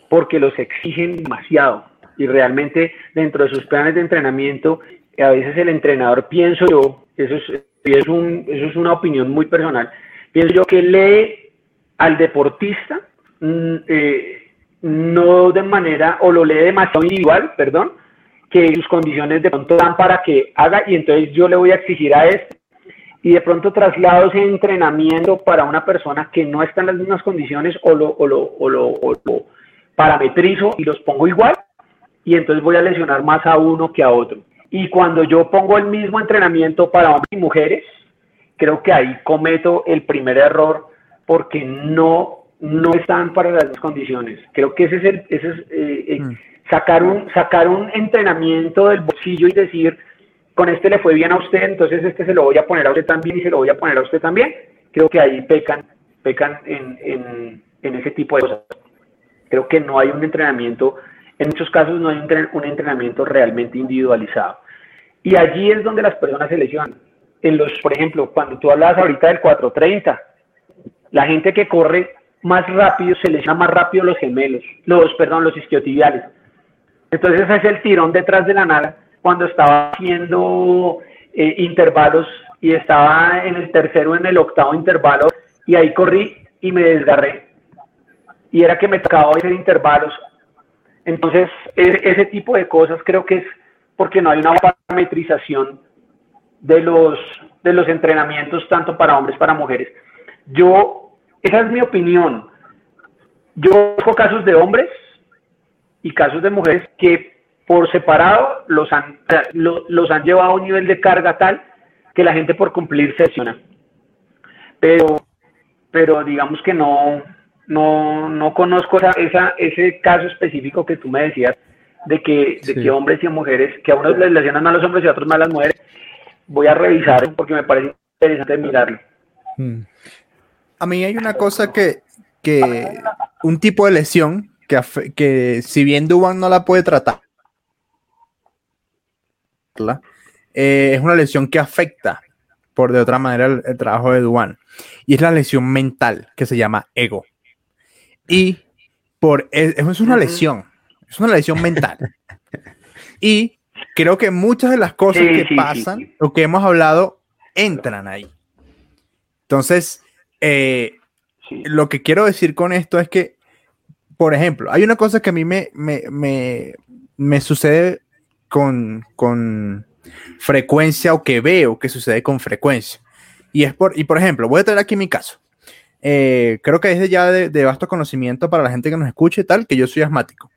[SPEAKER 4] porque los exigen demasiado. Y realmente dentro de sus planes de entrenamiento, a veces el entrenador, pienso yo, eso es, es un, eso es una opinión muy personal, pienso yo que lee al deportista eh, no de manera, o lo lee demasiado individual, perdón, que sus condiciones de pronto dan para que haga y entonces yo le voy a exigir a este y de pronto traslado ese entrenamiento para una persona que no está en las mismas condiciones o lo, o lo, o lo, o lo parametrizo y los pongo igual y entonces voy a lesionar más a uno que a otro. Y cuando yo pongo el mismo entrenamiento para hombres y mujeres, creo que ahí cometo el primer error porque no, no están para las mismas condiciones. Creo que ese es, el, ese es eh, eh,
[SPEAKER 1] Mm.
[SPEAKER 4] sacar, un, sacar un entrenamiento del bolsillo y decir, con este le fue bien a usted, entonces este se lo voy a poner a usted también y se lo voy a poner a usted también. Creo que ahí pecan pecan en, ese tipo de cosas. Creo que no hay un entrenamiento, en muchos casos no hay un entrenamiento realmente individualizado. Y allí es donde las personas se lesionan. En los, por ejemplo, cuando tú hablas ahorita del 430, la gente que corre más rápido se lesiona más rápido los gemelos, los, perdón, los isquiotibiales. Entonces es el tirón detrás de la nada cuando estaba haciendo eh, intervalos y estaba en el tercero, en el octavo intervalo y ahí corrí y me desgarré. Y era que me tocaba hacer intervalos. Entonces, e, ese tipo de cosas creo que es porque no hay una parametrización de los, de los entrenamientos tanto para hombres para mujeres. Yo, esa es mi opinión. Yo conozco casos de hombres y casos de mujeres que por separado los han, los han llevado a un nivel de carga tal que la gente por cumplir se lesiona. Pero, pero digamos que no, no, no conozco esa, ese caso específico que tú me decías de que, de que hombres y mujeres, que a unos les lesionan más los hombres y a otros más las mujeres. Voy a revisar porque me parece interesante mirarlo.
[SPEAKER 1] Hmm. A mí hay una cosa que, que un tipo de lesión que, que si bien Duban no la puede tratar, eh, es una lesión que afecta por de otra manera el, trabajo de Duan. Y es la lesión mental que se llama ego. Y por e, es una lesión, es una lesión mental. y creo que muchas de las cosas que pasan, lo que hemos hablado, entran ahí. Entonces, eh, lo que quiero decir con esto es que, por ejemplo, hay una cosa que a mí me, me, sucede con, con, frecuencia o que veo que sucede con frecuencia. Y es por, y por ejemplo, voy a traer aquí mi caso. Eh, creo que es ya de, de, vasto conocimiento para la gente que nos escuche tal, que yo soy asmático.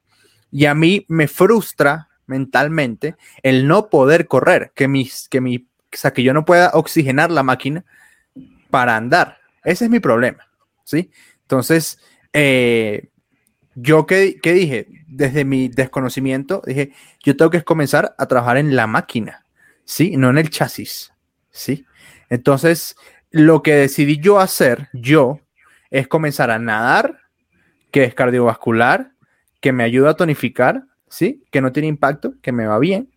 [SPEAKER 1] Y a mí me frustra mentalmente el no poder correr, que, mis, que, mi, o sea, que yo no pueda oxigenar la máquina para andar. Ese es mi problema, ¿sí? Entonces, eh, yo que, dije, desde mi desconocimiento, dije, yo tengo que comenzar a trabajar en la máquina, ¿sí? No en el chasis, ¿sí? Entonces, lo que decidí yo hacer, yo, es comenzar a nadar, que es cardiovascular, que me ayuda a tonificar, ¿sí? Que no tiene impacto, que me va bien,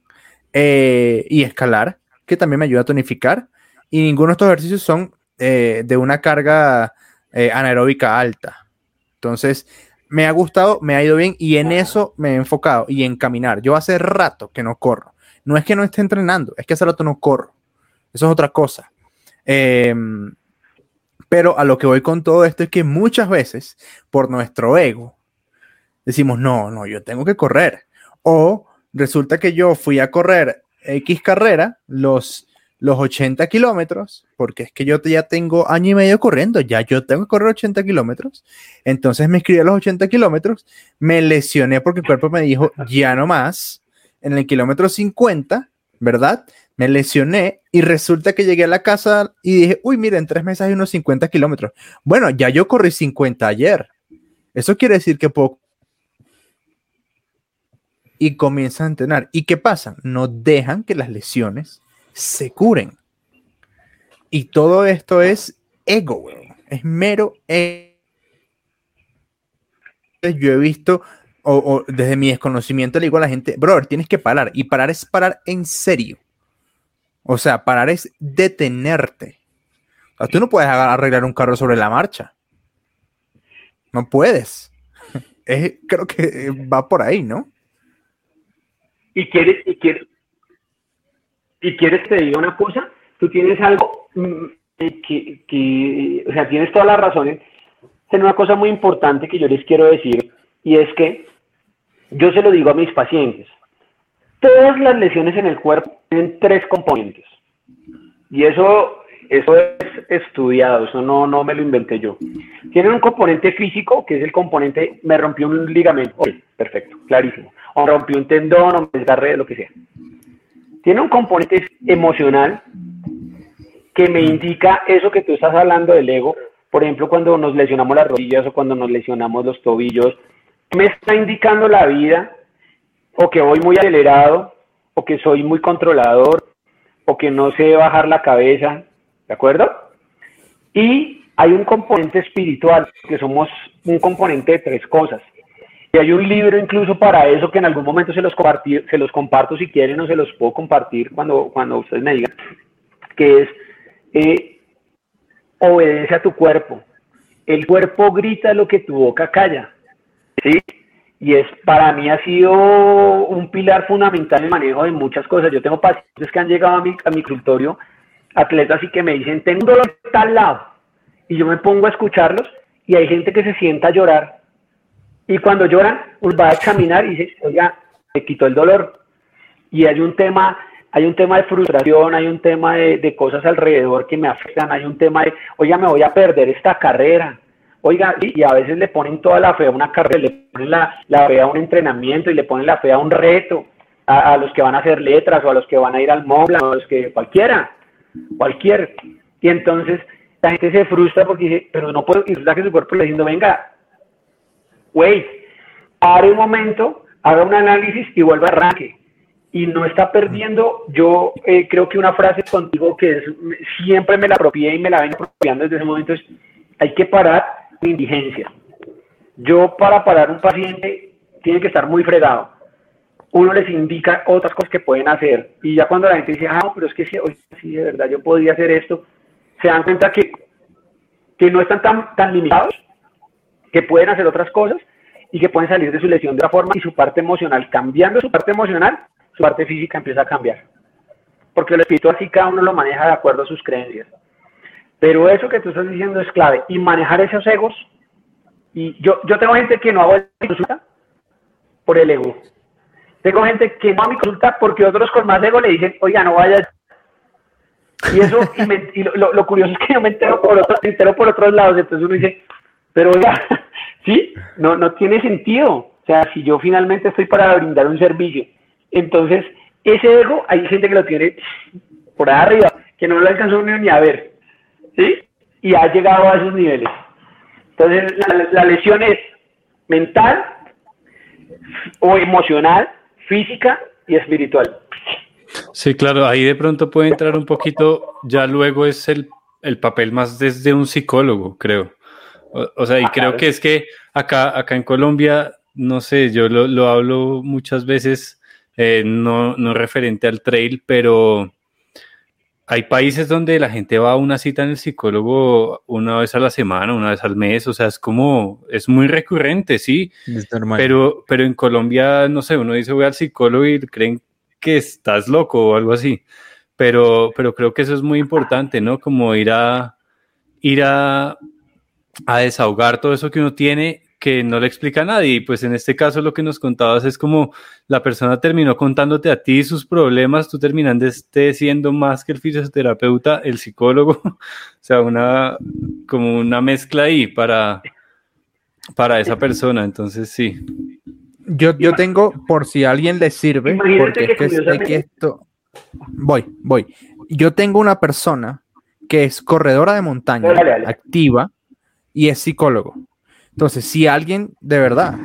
[SPEAKER 1] eh, y escalar, que también me ayuda a tonificar, y ninguno de estos ejercicios son eh, de una carga eh, anaeróbica alta. Entonces, me ha gustado, me ha ido bien y en eso me he enfocado y en caminar. Yo hace rato que no corro. No es que no esté entrenando, es que hace rato no corro. Eso es otra cosa. Em, pero a lo que voy con todo esto es que muchas veces, por nuestro ego, decimos, no, no, yo tengo que correr. O resulta que yo fui a correr X carrera, los los 80 kilómetros, porque es que yo ya tengo año y medio corriendo, ya yo tengo que correr 80 kilómetros. Entonces me escribí a los 80 kilómetros, me lesioné porque el cuerpo me dijo, ya no más. En el kilómetro 50, ¿verdad? Me lesioné y resulta que llegué a la casa y dije, uy, mira, en tres meses hay unos 50 kilómetros. Bueno, ya yo corrí 50 ayer. Eso quiere decir que puedo y comienza a entrenar. ¿Y qué pasa? No dejan que las lesiones se curen. Y todo esto es ego, Es mero ego. Yo he visto, o, desde mi desconocimiento le digo a la gente, brother, tienes que parar. Y parar es parar en serio. O sea, parar es detenerte. tú no puedes arreglar un carro sobre la marcha. No puedes. creo que va por ahí, ¿no?
[SPEAKER 4] Y quieres, y y quieres que te diga una cosa, tú tienes algo mm, eh, que, o sea, tienes todas las razones. Tiene una cosa muy importante que yo les quiero decir y es que yo se lo digo a mis pacientes. Todas las lesiones en el cuerpo tienen tres componentes. Y eso, eso es estudiado, eso no, no me lo inventé yo. Tienen un componente físico, que es el componente, me rompió un ligamento. perfecto, clarísimo. O rompió un tendón, o me desgarré, lo que sea tiene un componente emocional que me indica eso que tú estás hablando del ego. Por ejemplo, cuando nos lesionamos las rodillas o cuando nos lesionamos los tobillos, me está indicando la vida o que voy muy acelerado o que soy muy controlador o que no sé bajar la cabeza, ¿de acuerdo? Y hay un componente espiritual, que somos un componente de tres cosas. Y hay un libro incluso para eso que en algún momento se los, se los comparto si quieren o se los puedo compartir cuando, cuando ustedes me digan, que es eh, obedece a tu cuerpo. El cuerpo grita lo que tu boca calla. ¿sí? Y es para mí ha sido un pilar fundamental en el manejo de muchas cosas. Yo tengo pacientes que han llegado a mi, a mi consultorio, atletas y que me dicen, tengo un dolor tal lado. Y yo me pongo a escucharlos y hay gente que se sienta a llorar. Y cuando lloran, uno va a examinar y dice, oiga, me quitó el dolor. Y hay un tema hay un tema de frustración, hay un tema de, cosas alrededor que me afectan, hay un tema de, oiga, me voy a perder esta carrera. Oiga, y, a veces le ponen toda la fe a una carrera, le ponen la, fe a un entrenamiento y le ponen la fe a un reto, a, los que van a hacer letras o a los que van a ir al móvil, a los que cualquiera, cualquier. Y entonces la gente se frustra porque dice, pero no puedo, y resulta que su cuerpo le diciendo, venga, wait, abre un momento, haga un análisis y vuelva a arranque y no está perdiendo. Yo eh, creo que una frase contigo que es, siempre me la apropié y me la ven apropiando desde ese momento es, hay que parar la indigencia. Yo para parar un paciente tiene que estar muy fregado. Uno les indica otras cosas que pueden hacer y ya cuando la gente dice, ah, pero es que sí, sí, de verdad yo podría hacer esto, se dan cuenta que, que no están tan, tan limitados, que pueden hacer otras cosas y que pueden salir de su lesión de otra forma y su parte emocional, cambiando su parte emocional, su parte física empieza a cambiar. Porque el espiritual sí cada uno lo maneja de acuerdo a sus creencias. Pero eso que tú estás diciendo es clave. Y manejar esos egos. Y yo, yo tengo gente que no hago mi consulta por el ego. Tengo gente que no a mi consulta porque otros con más ego le dicen, oiga, no vayas. Y eso, y, lo, curioso es que yo me entero por, otro, entero por otros lados. Entonces uno dice, pero oiga, ¿sí? No, no tiene sentido. O sea, si yo finalmente estoy para brindar un servicio entonces, ese ego, hay gente que lo tiene por arriba, que no lo alcanzó ni a ver, ¿sí? Y ha llegado a esos niveles. Entonces, la, lesión es mental o emocional, física y espiritual.
[SPEAKER 2] Sí, claro, ahí de pronto puede entrar un poquito, ya luego es el, papel más desde un psicólogo, creo. O, sea, y ah, creo que es que acá, acá en Colombia, no sé, yo lo, lo hablo muchas veces, eh, no, no referente al trail, pero hay países donde la gente va a una cita en el psicólogo una vez a la semana, una vez al mes, o sea, es como, es muy recurrente, sí, pero, pero en Colombia, no sé, uno dice voy al psicólogo y creen que estás loco o algo así, pero, pero creo que eso es muy importante, ¿no? Como ir a, ir a, a desahogar todo eso que uno tiene que no le explica a nadie. Y pues en este caso lo que nos contabas es como la persona terminó contándote a ti sus problemas, tú terminaste siendo más que el fisioterapeuta, el psicólogo, o sea, una como una mezcla ahí para, para esa persona. Entonces sí.
[SPEAKER 1] Yo, yo tengo, por si a alguien le sirve, porque es que, esto. Voy, voy. Yo tengo una persona que es corredora de montaña, activa, y es psicólogo. Entonces, si alguien de verdad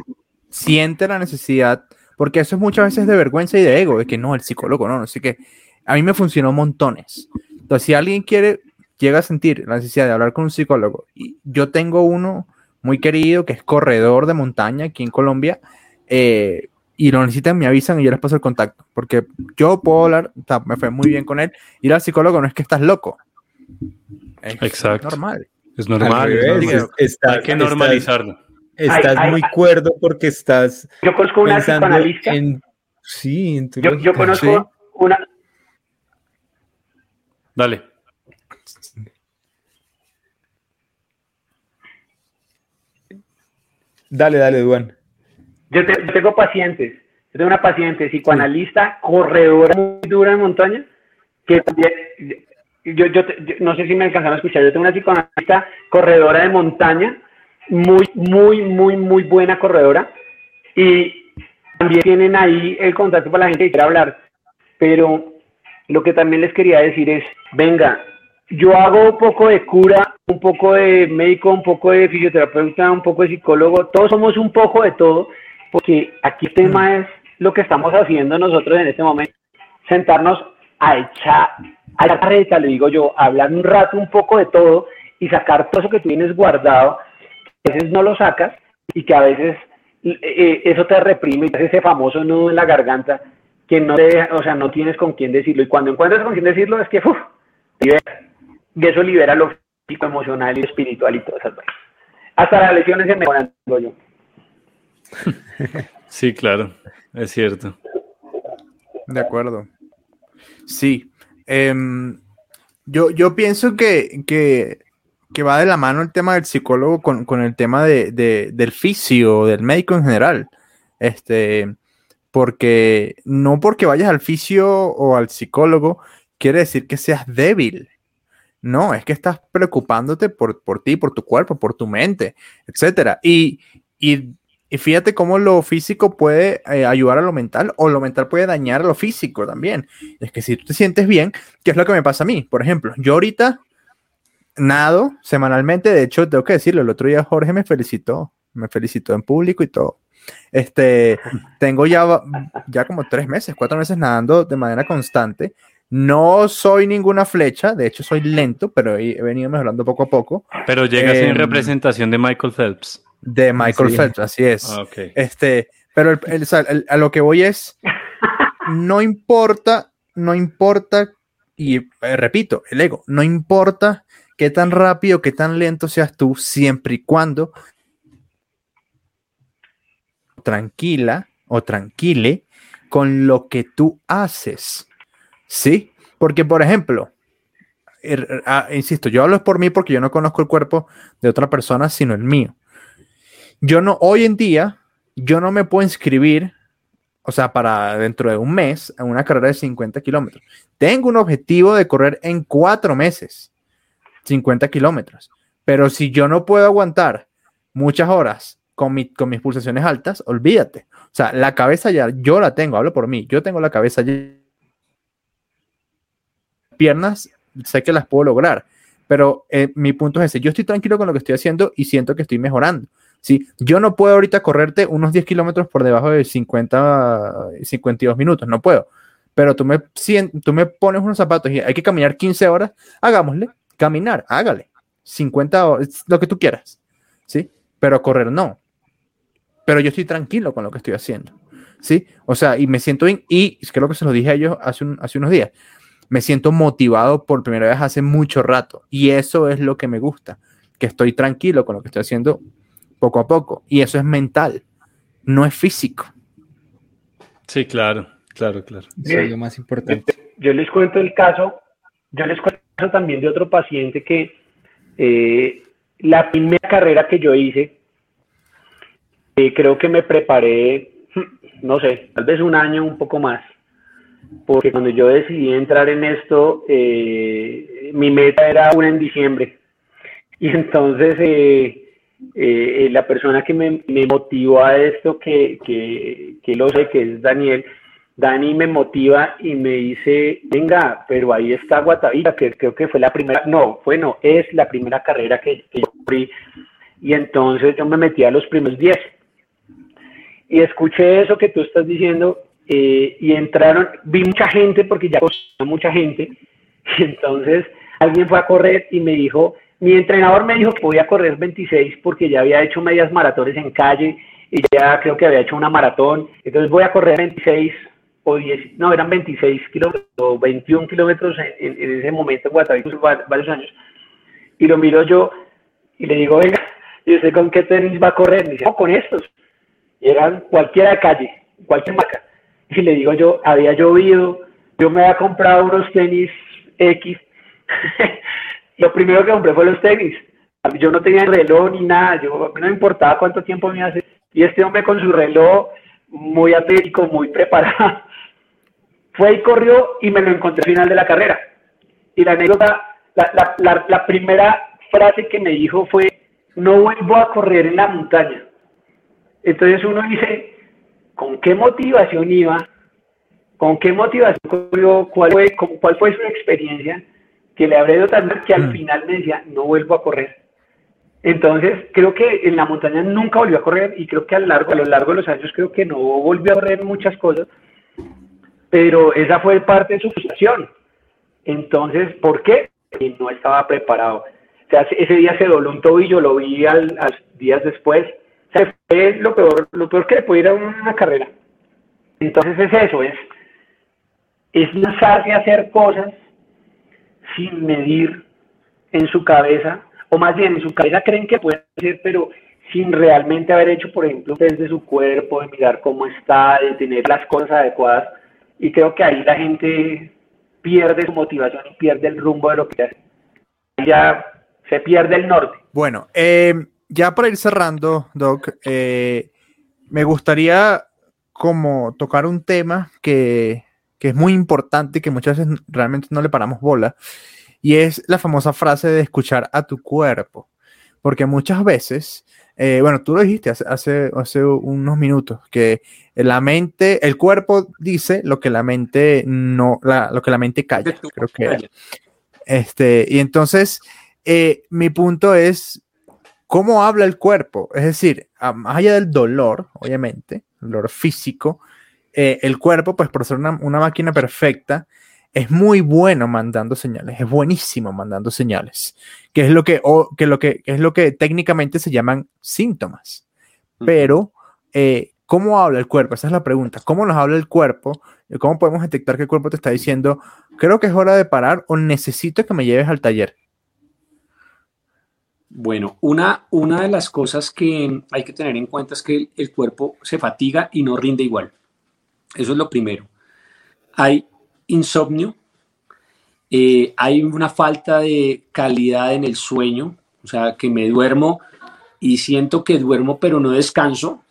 [SPEAKER 1] siente la necesidad, porque eso es muchas veces de vergüenza y de ego, de que no, el psicólogo, no, no sé qué. A mí me funcionó montones. Entonces, si alguien quiere, llega a sentir la necesidad de hablar con un psicólogo, y yo tengo uno muy querido que es corredor de montaña aquí en Colombia, eh, y lo necesitan, me avisan y yo les paso el contacto, porque yo puedo hablar, me fue muy bien con él, ir al psicólogo no es que estás loco.
[SPEAKER 2] Es Exacto.
[SPEAKER 1] normal.
[SPEAKER 2] Es normal. hay que normalizarlo.
[SPEAKER 3] Estás, muy cuerdo porque estás.
[SPEAKER 4] Yo conozco una psicoanalista. En,
[SPEAKER 3] sí, en
[SPEAKER 4] tu yo, yo, conozco una.
[SPEAKER 2] Dale.
[SPEAKER 3] Dale, dale, Duan.
[SPEAKER 4] Yo, tengo pacientes. Yo tengo una paciente psicoanalista, corredora muy dura en montaña, que también yo, yo, no sé si me alcanzaron a escuchar, yo tengo una psicoanalista corredora de montaña, muy, muy, muy, muy buena corredora, y también tienen ahí el contacto para la gente que quiera hablar, pero lo que también les quería decir es, venga, yo hago un poco de cura, un poco de médico, un poco de fisioterapeuta, un poco de psicólogo, todos somos un poco de todo, porque aquí el tema es lo que estamos haciendo nosotros en este momento, sentarnos a echar a la carreta, le digo yo, hablar un rato un poco de todo y sacar todo eso que tú tienes guardado, a veces no lo sacas y que a veces eh, eh, eso te reprime y te hace ese famoso nudo en la garganta que no te, o sea, no tienes con quién decirlo. Y cuando encuentras con quién decirlo es que, uf, y eso libera lo físico, emocional y espiritual y todas esas cosas. Hasta las lesiones se mejoran, yo.
[SPEAKER 2] Sí, claro, es cierto.
[SPEAKER 1] De acuerdo. Sí. Em, yo, yo pienso que, que, va de la mano el tema del psicólogo con, con el tema de, de, del fisio, del médico en general. Este, porque no porque vayas al fisio o al psicólogo quiere decir que seas débil. No, es que estás preocupándote por, por ti, por tu cuerpo, por tu mente, etc. Y, y, y fíjate cómo lo físico puede eh, ayudar a lo mental o lo mental puede dañar a lo físico también. Es que si tú te sientes bien, ¿qué es lo que me pasa a mí? Por ejemplo, yo ahorita nado semanalmente, de hecho, tengo que decirlo, el otro día Jorge me felicitó, me felicitó en público y todo. Este, tengo ya, ya como tres meses, cuatro meses nadando de manera constante no soy ninguna flecha, de hecho soy lento, pero he venido mejorando poco a poco.
[SPEAKER 2] Pero llegas en em, representación de Michael Phelps.
[SPEAKER 1] De Michael Phelps, así es. Ah, este, pero a lo que voy es, no importa, no importa, y eh, repito, el ego, no importa qué tan rápido, qué tan lento seas tú, siempre y cuando tranquila o tranquile con lo que tú haces. Sí, porque por ejemplo, er, er, ah, insisto, yo hablo por mí porque yo no conozco el cuerpo de otra persona, sino el mío. Yo no, hoy en día, yo no me puedo inscribir, o sea, para dentro de un mes, en una carrera de 50 kilómetros. Tengo un objetivo de correr en cuatro meses, 50 kilómetros. Pero si yo no puedo aguantar muchas horas con, con mis pulsaciones altas, olvídate. O sea, la cabeza ya, yo la tengo, hablo por mí, yo tengo la cabeza ya piernas sé que las puedo lograr, pero eh, mi punto es ese, yo estoy tranquilo con lo que estoy haciendo y siento que estoy mejorando. ¿Sí? Yo no puedo ahorita correrte unos 10 kilómetros por debajo de 50, 52 minutos, no puedo. Pero tú me, tú me pones unos zapatos y hay que caminar 15 horas, hagámosle, caminar, hágale, 50 horas, lo que tú quieras, ¿sí? Pero correr no. Pero yo estoy tranquilo con lo que estoy haciendo, ¿sí? O sea, y me siento bien, y creo que se lo dije a ellos hace, hace unos días, me siento motivado por primera vez hace mucho rato. Y eso es lo que me gusta, que estoy tranquilo con lo que estoy haciendo poco a poco. Y eso es mental, no es físico.
[SPEAKER 2] Sí, claro, claro, claro.
[SPEAKER 3] Eso es lo más importante.
[SPEAKER 4] Yo, les cuento el caso, yo les cuento el caso también de otro paciente que eh, la primera carrera que yo hice, eh, creo que me preparé, no sé, tal vez un año, un poco más porque cuando yo decidí entrar en esto, eh, mi meta era una en diciembre. Y entonces eh, eh, la persona que me, motivó a esto, que, que, lo sé, que es Daniel, Dani me motiva y me dice, venga, pero ahí está Guatavita, que creo que fue la primera, no, bueno, es la primera carrera que, que yo corrí. Y entonces yo me metí a los primeros 10. Y escuché eso que tú estás diciendo eh, y entraron, vi mucha gente porque ya mucha gente, entonces alguien fue a correr y me dijo, mi entrenador me dijo que podía correr 26 porque ya había hecho medias maratones en calle y ya creo que había hecho una maratón, entonces voy a correr 26 o 10, no, eran 26 kilómetros o 21 kilómetros en, ese momento en varios años, y lo miro yo y le digo, venga, ¿y usted con qué tenis va a correr? Me dice, no, con estos. Y eran cualquiera calle, cualquier marca y le digo yo, había llovido, yo me había comprado unos tenis X. lo primero que compré fue los tenis. Yo no tenía reloj ni nada, yo no me importaba cuánto tiempo me hace. Y este hombre con su reloj, muy atlético, muy preparado, fue y corrió y me lo encontré al final de la carrera. Y la anécdota, la, la, la primera frase que me dijo fue, no vuelvo a correr en la montaña. Entonces uno dice, con qué motivación iba, con qué motivación corrió, cuál fue, cuál fue su experiencia, que le habré dado que al mm. final me decía, no vuelvo a correr. Entonces, creo que en la montaña nunca volvió a correr y creo que a lo largo, a lo largo de los años creo que no volvió a correr muchas cosas, pero esa fue parte de su frustración. Entonces, ¿por qué? Porque no estaba preparado.
[SPEAKER 5] ese día se dobló un tobillo, lo vi al, días después. O sea, fue lo peor, lo peor que le puede ir a una carrera. Entonces es eso, es, es lanzarse a hacer cosas sin medir en su cabeza, o más bien en su cabeza creen que pueden hacer, pero sin realmente haber hecho, por ejemplo, desde su cuerpo, de mirar cómo está, de tener las cosas adecuadas. Y creo que ahí la gente pierde su motivación y pierde el rumbo de lo que hace. Ya se pierde el norte.
[SPEAKER 1] Bueno, eh, ya para ir cerrando, Doc, eh, me gustaría como tocar un tema que, que es muy importante y que muchas veces realmente no le paramos bola, y es la famosa frase de escuchar a tu cuerpo. Porque muchas veces, eh, bueno, tú lo dijiste hace, hace, unos minutos, que la mente, el cuerpo dice lo que la mente no, lo que la mente calla, creo que. Este, y entonces, eh, mi punto es, ¿cómo habla el cuerpo? Es decir, más allá del dolor, obviamente, dolor físico, eh, el cuerpo, pues por ser una, una máquina perfecta, es muy bueno mandando señales, es buenísimo mandando señales, que es lo que, que lo que, es lo que técnicamente se llaman síntomas. Pero, eh, ¿cómo habla el cuerpo? Esa es la pregunta. ¿Cómo nos habla el cuerpo? ¿Cómo podemos detectar que el cuerpo te está diciendo, creo que es hora de parar o necesito que me lleves al taller?
[SPEAKER 4] Bueno, una, una de las cosas que hay que tener en cuenta es que el cuerpo se fatiga y no rinde igual. Eso es lo primero. Hay insomnio, eh, hay una falta de calidad en el sueño, o sea, que me duermo y siento que duermo pero no descanso,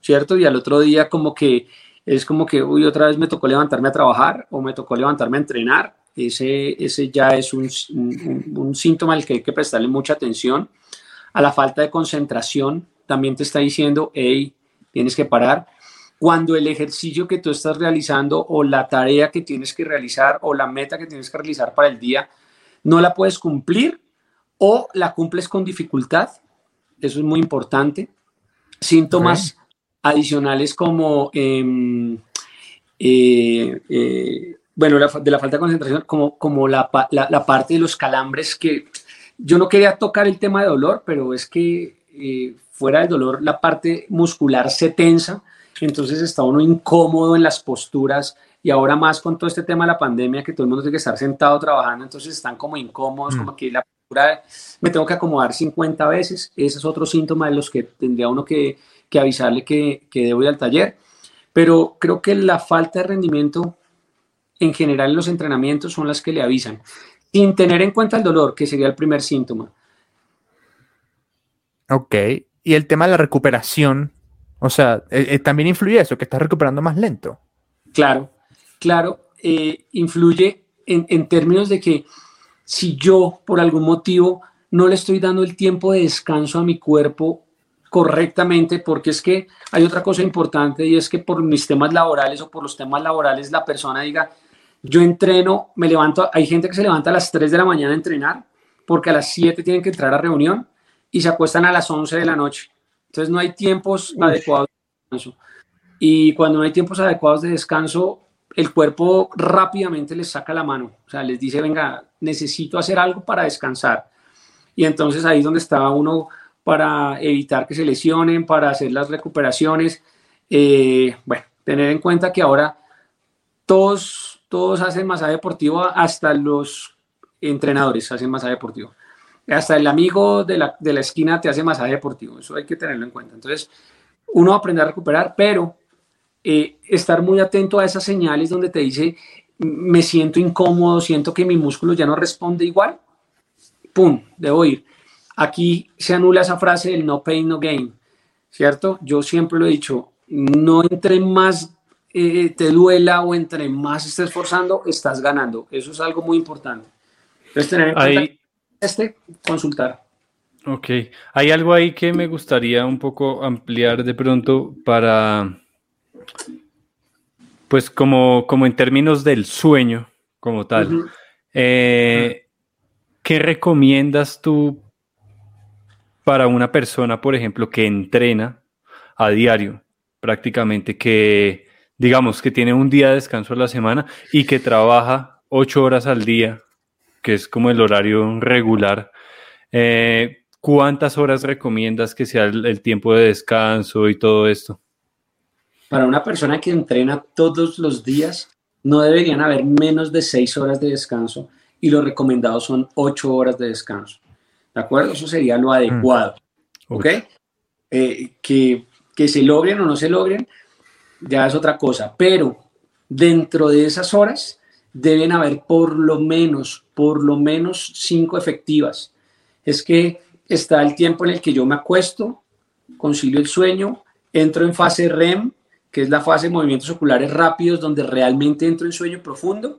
[SPEAKER 4] ¿cierto? Y al otro día como que es como que, uy, otra vez me tocó levantarme a trabajar o me tocó levantarme a entrenar. Ese, ese ya es un, un síntoma al que hay que prestarle mucha atención. A la falta de concentración, también te está diciendo, hey, tienes que parar cuando el ejercicio que tú estás realizando o la tarea que tienes que realizar o la meta que tienes que realizar para el día no la puedes cumplir o la cumples con dificultad. Eso es muy importante. Síntomas adicionales como, em, eh, eh, bueno, de la falta de concentración, como, como la, la, parte de los calambres que yo no quería tocar el tema de dolor, pero es que eh, fuera del dolor la parte muscular se tensa entonces está uno incómodo en las posturas y ahora más con todo este tema de la pandemia que todo el mundo tiene que estar sentado trabajando, entonces están como incómodos, como mm. que la postura me tengo que acomodar 50 veces, ese es otro síntoma de los que tendría uno que, que avisarle que, que debo ir al taller, pero creo que la falta de rendimiento en general en los entrenamientos son las que le avisan, sin tener en cuenta el dolor, que sería el primer síntoma.
[SPEAKER 1] Ok, y el tema de la recuperación, o sea, eh, eh, también influye eso, que estás recuperando más lento.
[SPEAKER 4] Claro, claro, eh, influye en, en, términos de que si yo por algún motivo no le estoy dando el tiempo de descanso a mi cuerpo correctamente, porque es que hay otra cosa importante y es que por mis temas laborales o por los temas laborales la persona diga, yo entreno, me levanto, hay gente que se levanta a las 3 de la mañana a entrenar porque a las 7 tienen que entrar a reunión y se acuestan a las 11 de la noche. Entonces no hay tiempos adecuados de descanso. Y cuando no hay tiempos adecuados de descanso, el cuerpo rápidamente les saca la mano. O sea, les dice, venga, necesito hacer algo para descansar. Y entonces ahí es donde está uno para evitar que se lesionen, para hacer las recuperaciones. Eh, bueno, tener en cuenta que ahora todos, todos hacen masaje deportivo, hasta los entrenadores hacen masaje deportivo hasta el amigo de la, de la, esquina te hace masaje deportivo, eso hay que tenerlo en cuenta. Entonces, uno aprende a recuperar, pero eh, estar muy atento a esas señales donde te dice, me siento incómodo, siento que mi músculo ya no responde igual, ¡pum!, debo ir. Aquí se anula esa frase del no pain, no gain, ¿cierto? Yo siempre lo he dicho, no entre más eh, te duela o entre más estés esforzando, estás ganando. Eso es algo muy importante.
[SPEAKER 2] Entonces, tener
[SPEAKER 4] este consultar.
[SPEAKER 2] Ok, hay algo ahí que me gustaría un poco ampliar de pronto para, pues como, como en términos del sueño como tal. Eh, ¿Qué recomiendas tú para una persona, por ejemplo, que entrena a diario, prácticamente, que digamos que tiene un día de descanso a la semana y que trabaja ocho horas al día que es como el horario regular, Eh, ¿Cuántas horas recomiendas que sea el, el tiempo de descanso y todo esto?
[SPEAKER 4] Para una persona que entrena todos los días, no deberían haber menos de seis horas de descanso y los recomendados son ocho horas de descanso. ¿De acuerdo? Eso sería lo adecuado. ¿Ok? Eh, que, que se logren o no se logren, ya es otra cosa. Pero dentro de esas horas deben haber por lo menos, por lo menos cinco efectivas. Es que está el tiempo en el que yo me acuesto, concilio el sueño, entro en fase REM, que es la fase de movimientos oculares rápidos, donde realmente entro en sueño profundo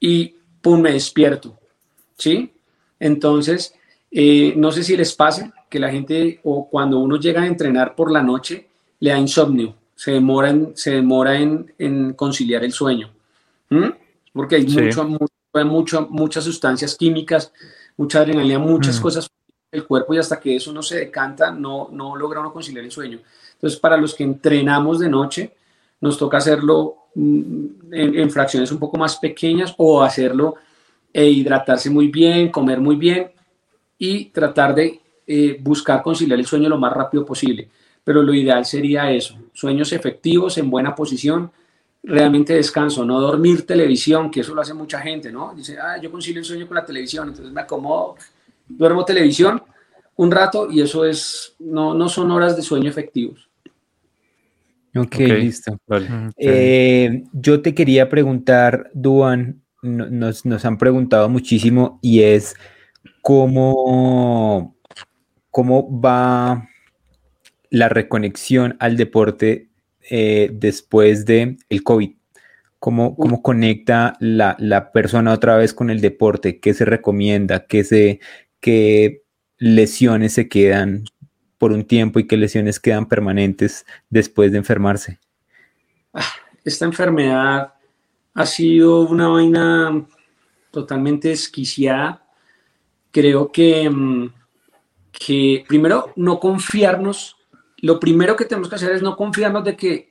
[SPEAKER 4] y pum, me despierto. ¿Sí? Entonces, eh, no sé si les pasa que la gente, o cuando uno llega a entrenar por la noche, le da insomnio, se demora en, se demora en, conciliar el sueño. Porque hay mucho, muchas sustancias químicas, mucha adrenalina, muchas mm. cosas el cuerpo y hasta que eso no se decanta, no, no logra uno conciliar el sueño. Entonces, para los que entrenamos de noche, nos toca hacerlo mm, en, fracciones un poco más pequeñas o hacerlo e hidratarse muy bien, comer muy bien y tratar de eh, buscar conciliar el sueño lo más rápido posible. Pero lo ideal sería eso, sueños efectivos en buena posición, realmente descanso, no dormir televisión, que eso lo hace mucha gente, ¿no? Dice, ah, yo concilio el sueño con la televisión, entonces me acomodo, duermo televisión un rato y eso es, no, no son horas de sueño efectivos.
[SPEAKER 3] Ok, listo. Eh, yo te quería preguntar, Duan, nos, han preguntado muchísimo y es cómo, cómo va la reconexión al deporte eh, después del el COVID. ¿Cómo, cómo conecta la, la, persona otra vez con el deporte? ¿Qué se recomienda? ¿Qué, se, qué lesiones se quedan por un tiempo y qué lesiones quedan permanentes después de enfermarse?
[SPEAKER 4] Ah, esta enfermedad ha sido una vaina totalmente desquiciada. Creo que, mm, que primero no confiarnos, lo primero que tenemos que hacer es no confiarnos de que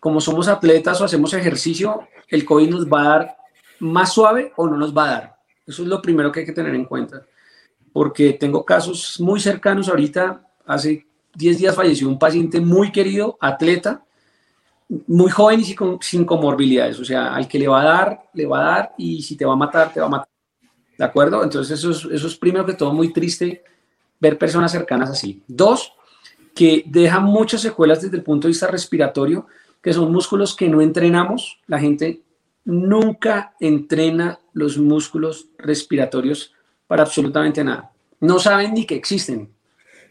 [SPEAKER 4] como somos atletas o hacemos ejercicio, el COVID nos va a dar más suave o no nos va a dar. Eso es lo primero que hay que tener en cuenta. Porque tengo casos muy cercanos ahorita hace 10 días falleció un paciente muy querido, atleta, muy joven y sin, comorbilidades. O sea, al que le va a dar, le va a dar y si te va a matar, te va a matar. ¿De acuerdo? Entonces eso es, eso es primero que todo muy triste ver personas cercanas así. Dos, que dejan muchas secuelas desde el punto de vista respiratorio, que son músculos que no entrenamos. La gente nunca entrena los músculos respiratorios para absolutamente nada. No saben ni que existen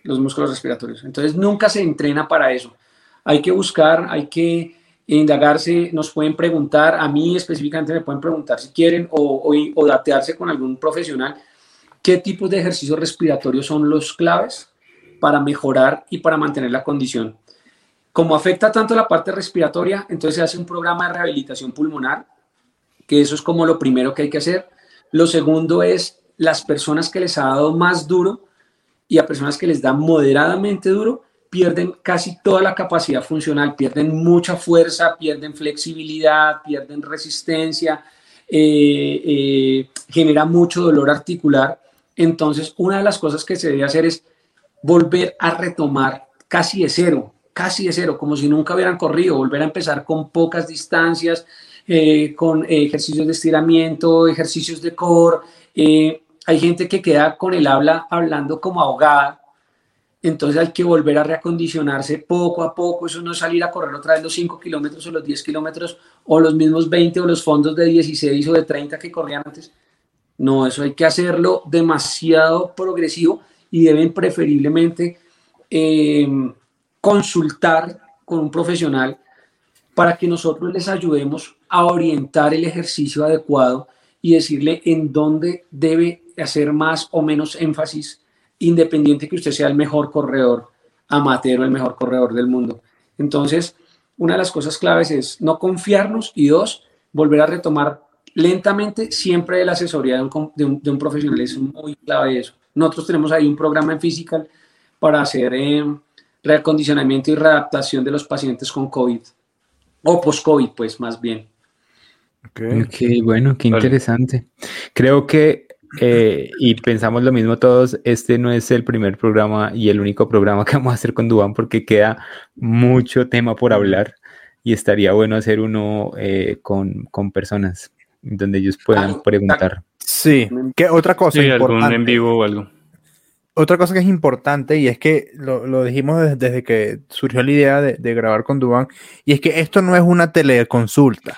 [SPEAKER 4] los músculos respiratorios. Entonces nunca se entrena para eso. Hay que buscar, hay que indagarse, nos pueden preguntar, a mí específicamente me pueden preguntar si quieren o, o, datearse con algún profesional qué tipos de ejercicios respiratorios son los claves para mejorar y para mantener la condición. Como afecta tanto la parte respiratoria, entonces se hace un programa de rehabilitación pulmonar, que eso es como lo primero que hay que hacer. Lo segundo es las personas que les ha dado más duro, y a personas que les da moderadamente duro, pierden casi toda la capacidad funcional, pierden mucha fuerza, pierden flexibilidad, pierden resistencia, eh, eh, genera mucho dolor articular. Entonces, una de las cosas que se debe hacer es volver a retomar casi de cero, casi de cero, como si nunca hubieran corrido, volver a empezar con pocas distancias, eh, con ejercicios de estiramiento, ejercicios de core, hay gente que queda con el habla hablando como ahogada, entonces hay que volver a reacondicionarse poco a poco, eso no es salir a correr otra vez los 5 kilómetros o los 10 kilómetros o los mismos 20 o los fondos de 16 o de 30 que corrían antes. No, eso hay que hacerlo demasiado progresivo y deben preferiblemente eh, consultar con un profesional para que nosotros les ayudemos a orientar el ejercicio adecuado y decirle en dónde debe hacer más o menos énfasis, independiente que usted sea el mejor corredor amateur o el mejor corredor del mundo. Entonces, una de las cosas claves es no confiarnos y dos, volver a retomar lentamente siempre la asesoría de un, profesional. Es muy clave eso. Nosotros tenemos ahí un programa en Physical para hacer eh, reacondicionamiento y readaptación de los pacientes con COVID o post-COVID, pues más bien.
[SPEAKER 3] Ok, bueno, qué interesante. Creo que eh, y pensamos lo mismo todos, este no es el primer programa y el único programa que vamos a hacer con Duan porque queda mucho tema por hablar y estaría bueno hacer uno eh, con, con, personas donde ellos puedan preguntar.
[SPEAKER 1] Sí, ¿qué otra cosa?
[SPEAKER 2] Sí, algún en vivo o algo.
[SPEAKER 1] Otra cosa que es importante y es que lo, lo dijimos desde, que surgió la idea de, de grabar con Duan y es que esto no es una teleconsulta.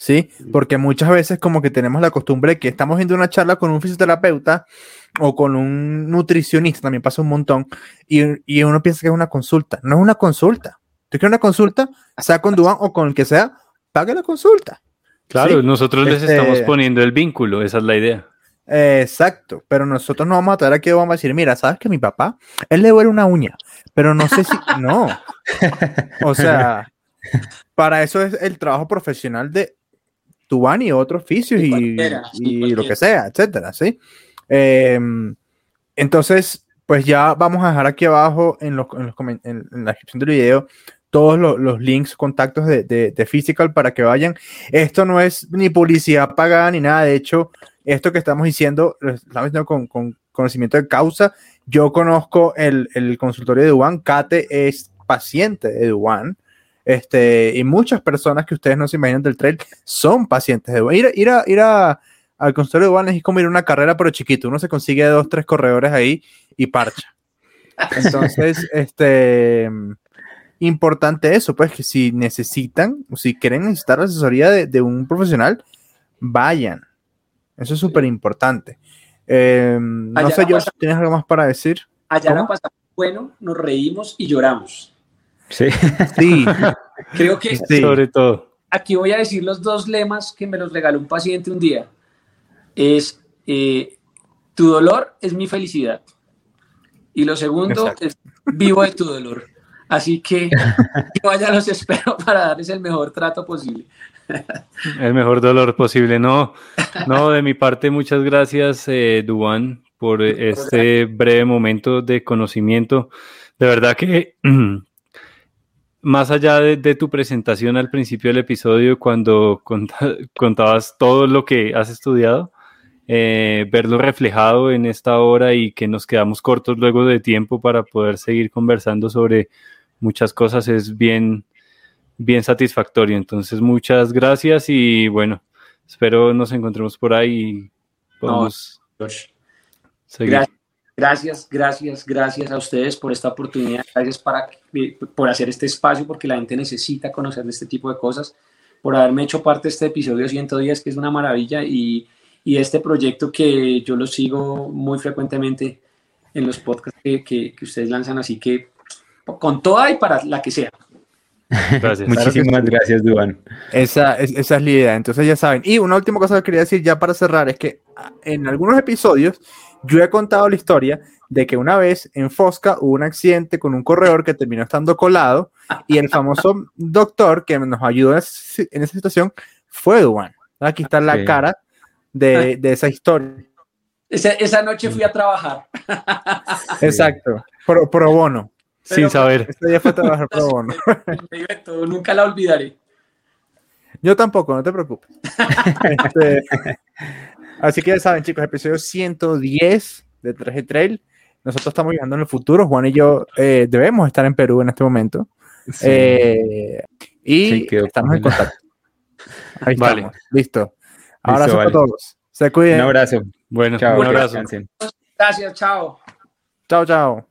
[SPEAKER 1] ¿sí? Porque muchas veces como que tenemos la costumbre de que estamos viendo una charla con un fisioterapeuta o con un nutricionista, también pasa un montón, y, y uno piensa que es una consulta. No es una consulta. ¿Tú quieres una consulta? Sea con Duan o con el que sea, pague la consulta.
[SPEAKER 2] Claro, nosotros les este estamos poniendo el vínculo, esa es la idea.
[SPEAKER 1] exacto, pero nosotros no vamos a traer aquí, vamos a decir, mira, sabes que mi papá, él le duele una uña, pero no sé si, no, o sea, para eso es el trabajo profesional de Tubán y otros oficios y, y, lo que sea, etcétera, ¿sí? Em, entonces, pues ya vamos a dejar aquí abajo en, los, en, los en, la descripción del video todos los, los links, contactos de, de, de, Physical para que vayan. Esto no es ni publicidad pagada ni nada. De hecho, esto que estamos diciendo, lo estamos diciendo con, con conocimiento de causa. Yo conozco el, el consultorio de Duan. Kate es paciente de Duan. Este, y muchas personas que ustedes no se imaginan del trail son pacientes de ir, ir, a, ir a, al consultorio de Juan es como ir a una carrera, pero chiquito. Uno se consigue dos, tres corredores ahí y parcha. Entonces, este, importante eso, pues que si necesitan, o si quieren necesitar la asesoría de, de un profesional, vayan. Eso es súper importante. Eh, no sé, yo, ¿tienes algo más para decir?
[SPEAKER 4] Allá la pasamos bueno, nos reímos y lloramos.
[SPEAKER 3] Sí.
[SPEAKER 1] Sí.
[SPEAKER 4] Creo que
[SPEAKER 2] sí. sobre todo.
[SPEAKER 4] Aquí voy a decir los dos lemas que me los regaló un paciente un día. Es eh, tu dolor es mi felicidad. Y lo segundo Exacto. es vivo de tu dolor. Así que yo allá los espero para darles el mejor trato posible.
[SPEAKER 2] El mejor dolor posible. No, no, de mi parte, muchas gracias, eh, Duan, por este breve momento de conocimiento. De verdad que más allá de, de, tu presentación al principio del episodio, cuando contabas todo lo que has estudiado, eh, verlo reflejado en esta hora y que nos quedamos cortos luego de tiempo para poder seguir conversando sobre muchas cosas es bien, bien satisfactorio. Entonces, muchas gracias y bueno, espero nos encontremos por ahí y podamos
[SPEAKER 4] no, seguir. Gracias. Gracias, gracias, gracias a ustedes por esta oportunidad. Gracias para, por hacer este espacio, porque la gente necesita conocer este tipo de cosas, por haberme hecho parte de este episodio 110, que es una maravilla, y, y este proyecto que yo lo sigo muy frecuentemente en los podcasts que, que, que ustedes lanzan. Así que con toda y para la que sea.
[SPEAKER 3] Gracias. Muchísimas gracias, Duan.
[SPEAKER 1] Esa, esa es la idea. Entonces ya saben. Y una última cosa que quería decir ya para cerrar es que en algunos episodios yo he contado la historia de que una vez en Fosca hubo un accidente con un corredor que terminó estando colado y el famoso doctor que nos ayudó en esa situación fue Duan. Aquí está la sí. cara de, de, esa historia.
[SPEAKER 4] Esa, esa, noche fui a trabajar.
[SPEAKER 1] Exacto, pro, pro bono.
[SPEAKER 2] Pero, Sin saber.
[SPEAKER 1] Este día fue trabajar pro bono.
[SPEAKER 4] Nunca la olvidaré.
[SPEAKER 1] Yo tampoco, no te preocupes. este, Así que ya saben, chicos, episodio 110 de Traje Trail. Nosotros estamos viajando en el futuro. Juan y yo eh, debemos estar en Perú en este momento. Sí. Eh, y sí, estamos en contacto. Ahí vale. estamos. Listo. Abrazo vale. a todos. Se cuiden.
[SPEAKER 3] Un abrazo.
[SPEAKER 2] Bueno, chao, un abrazo.
[SPEAKER 4] Gracias, chao.
[SPEAKER 1] Chao, chao.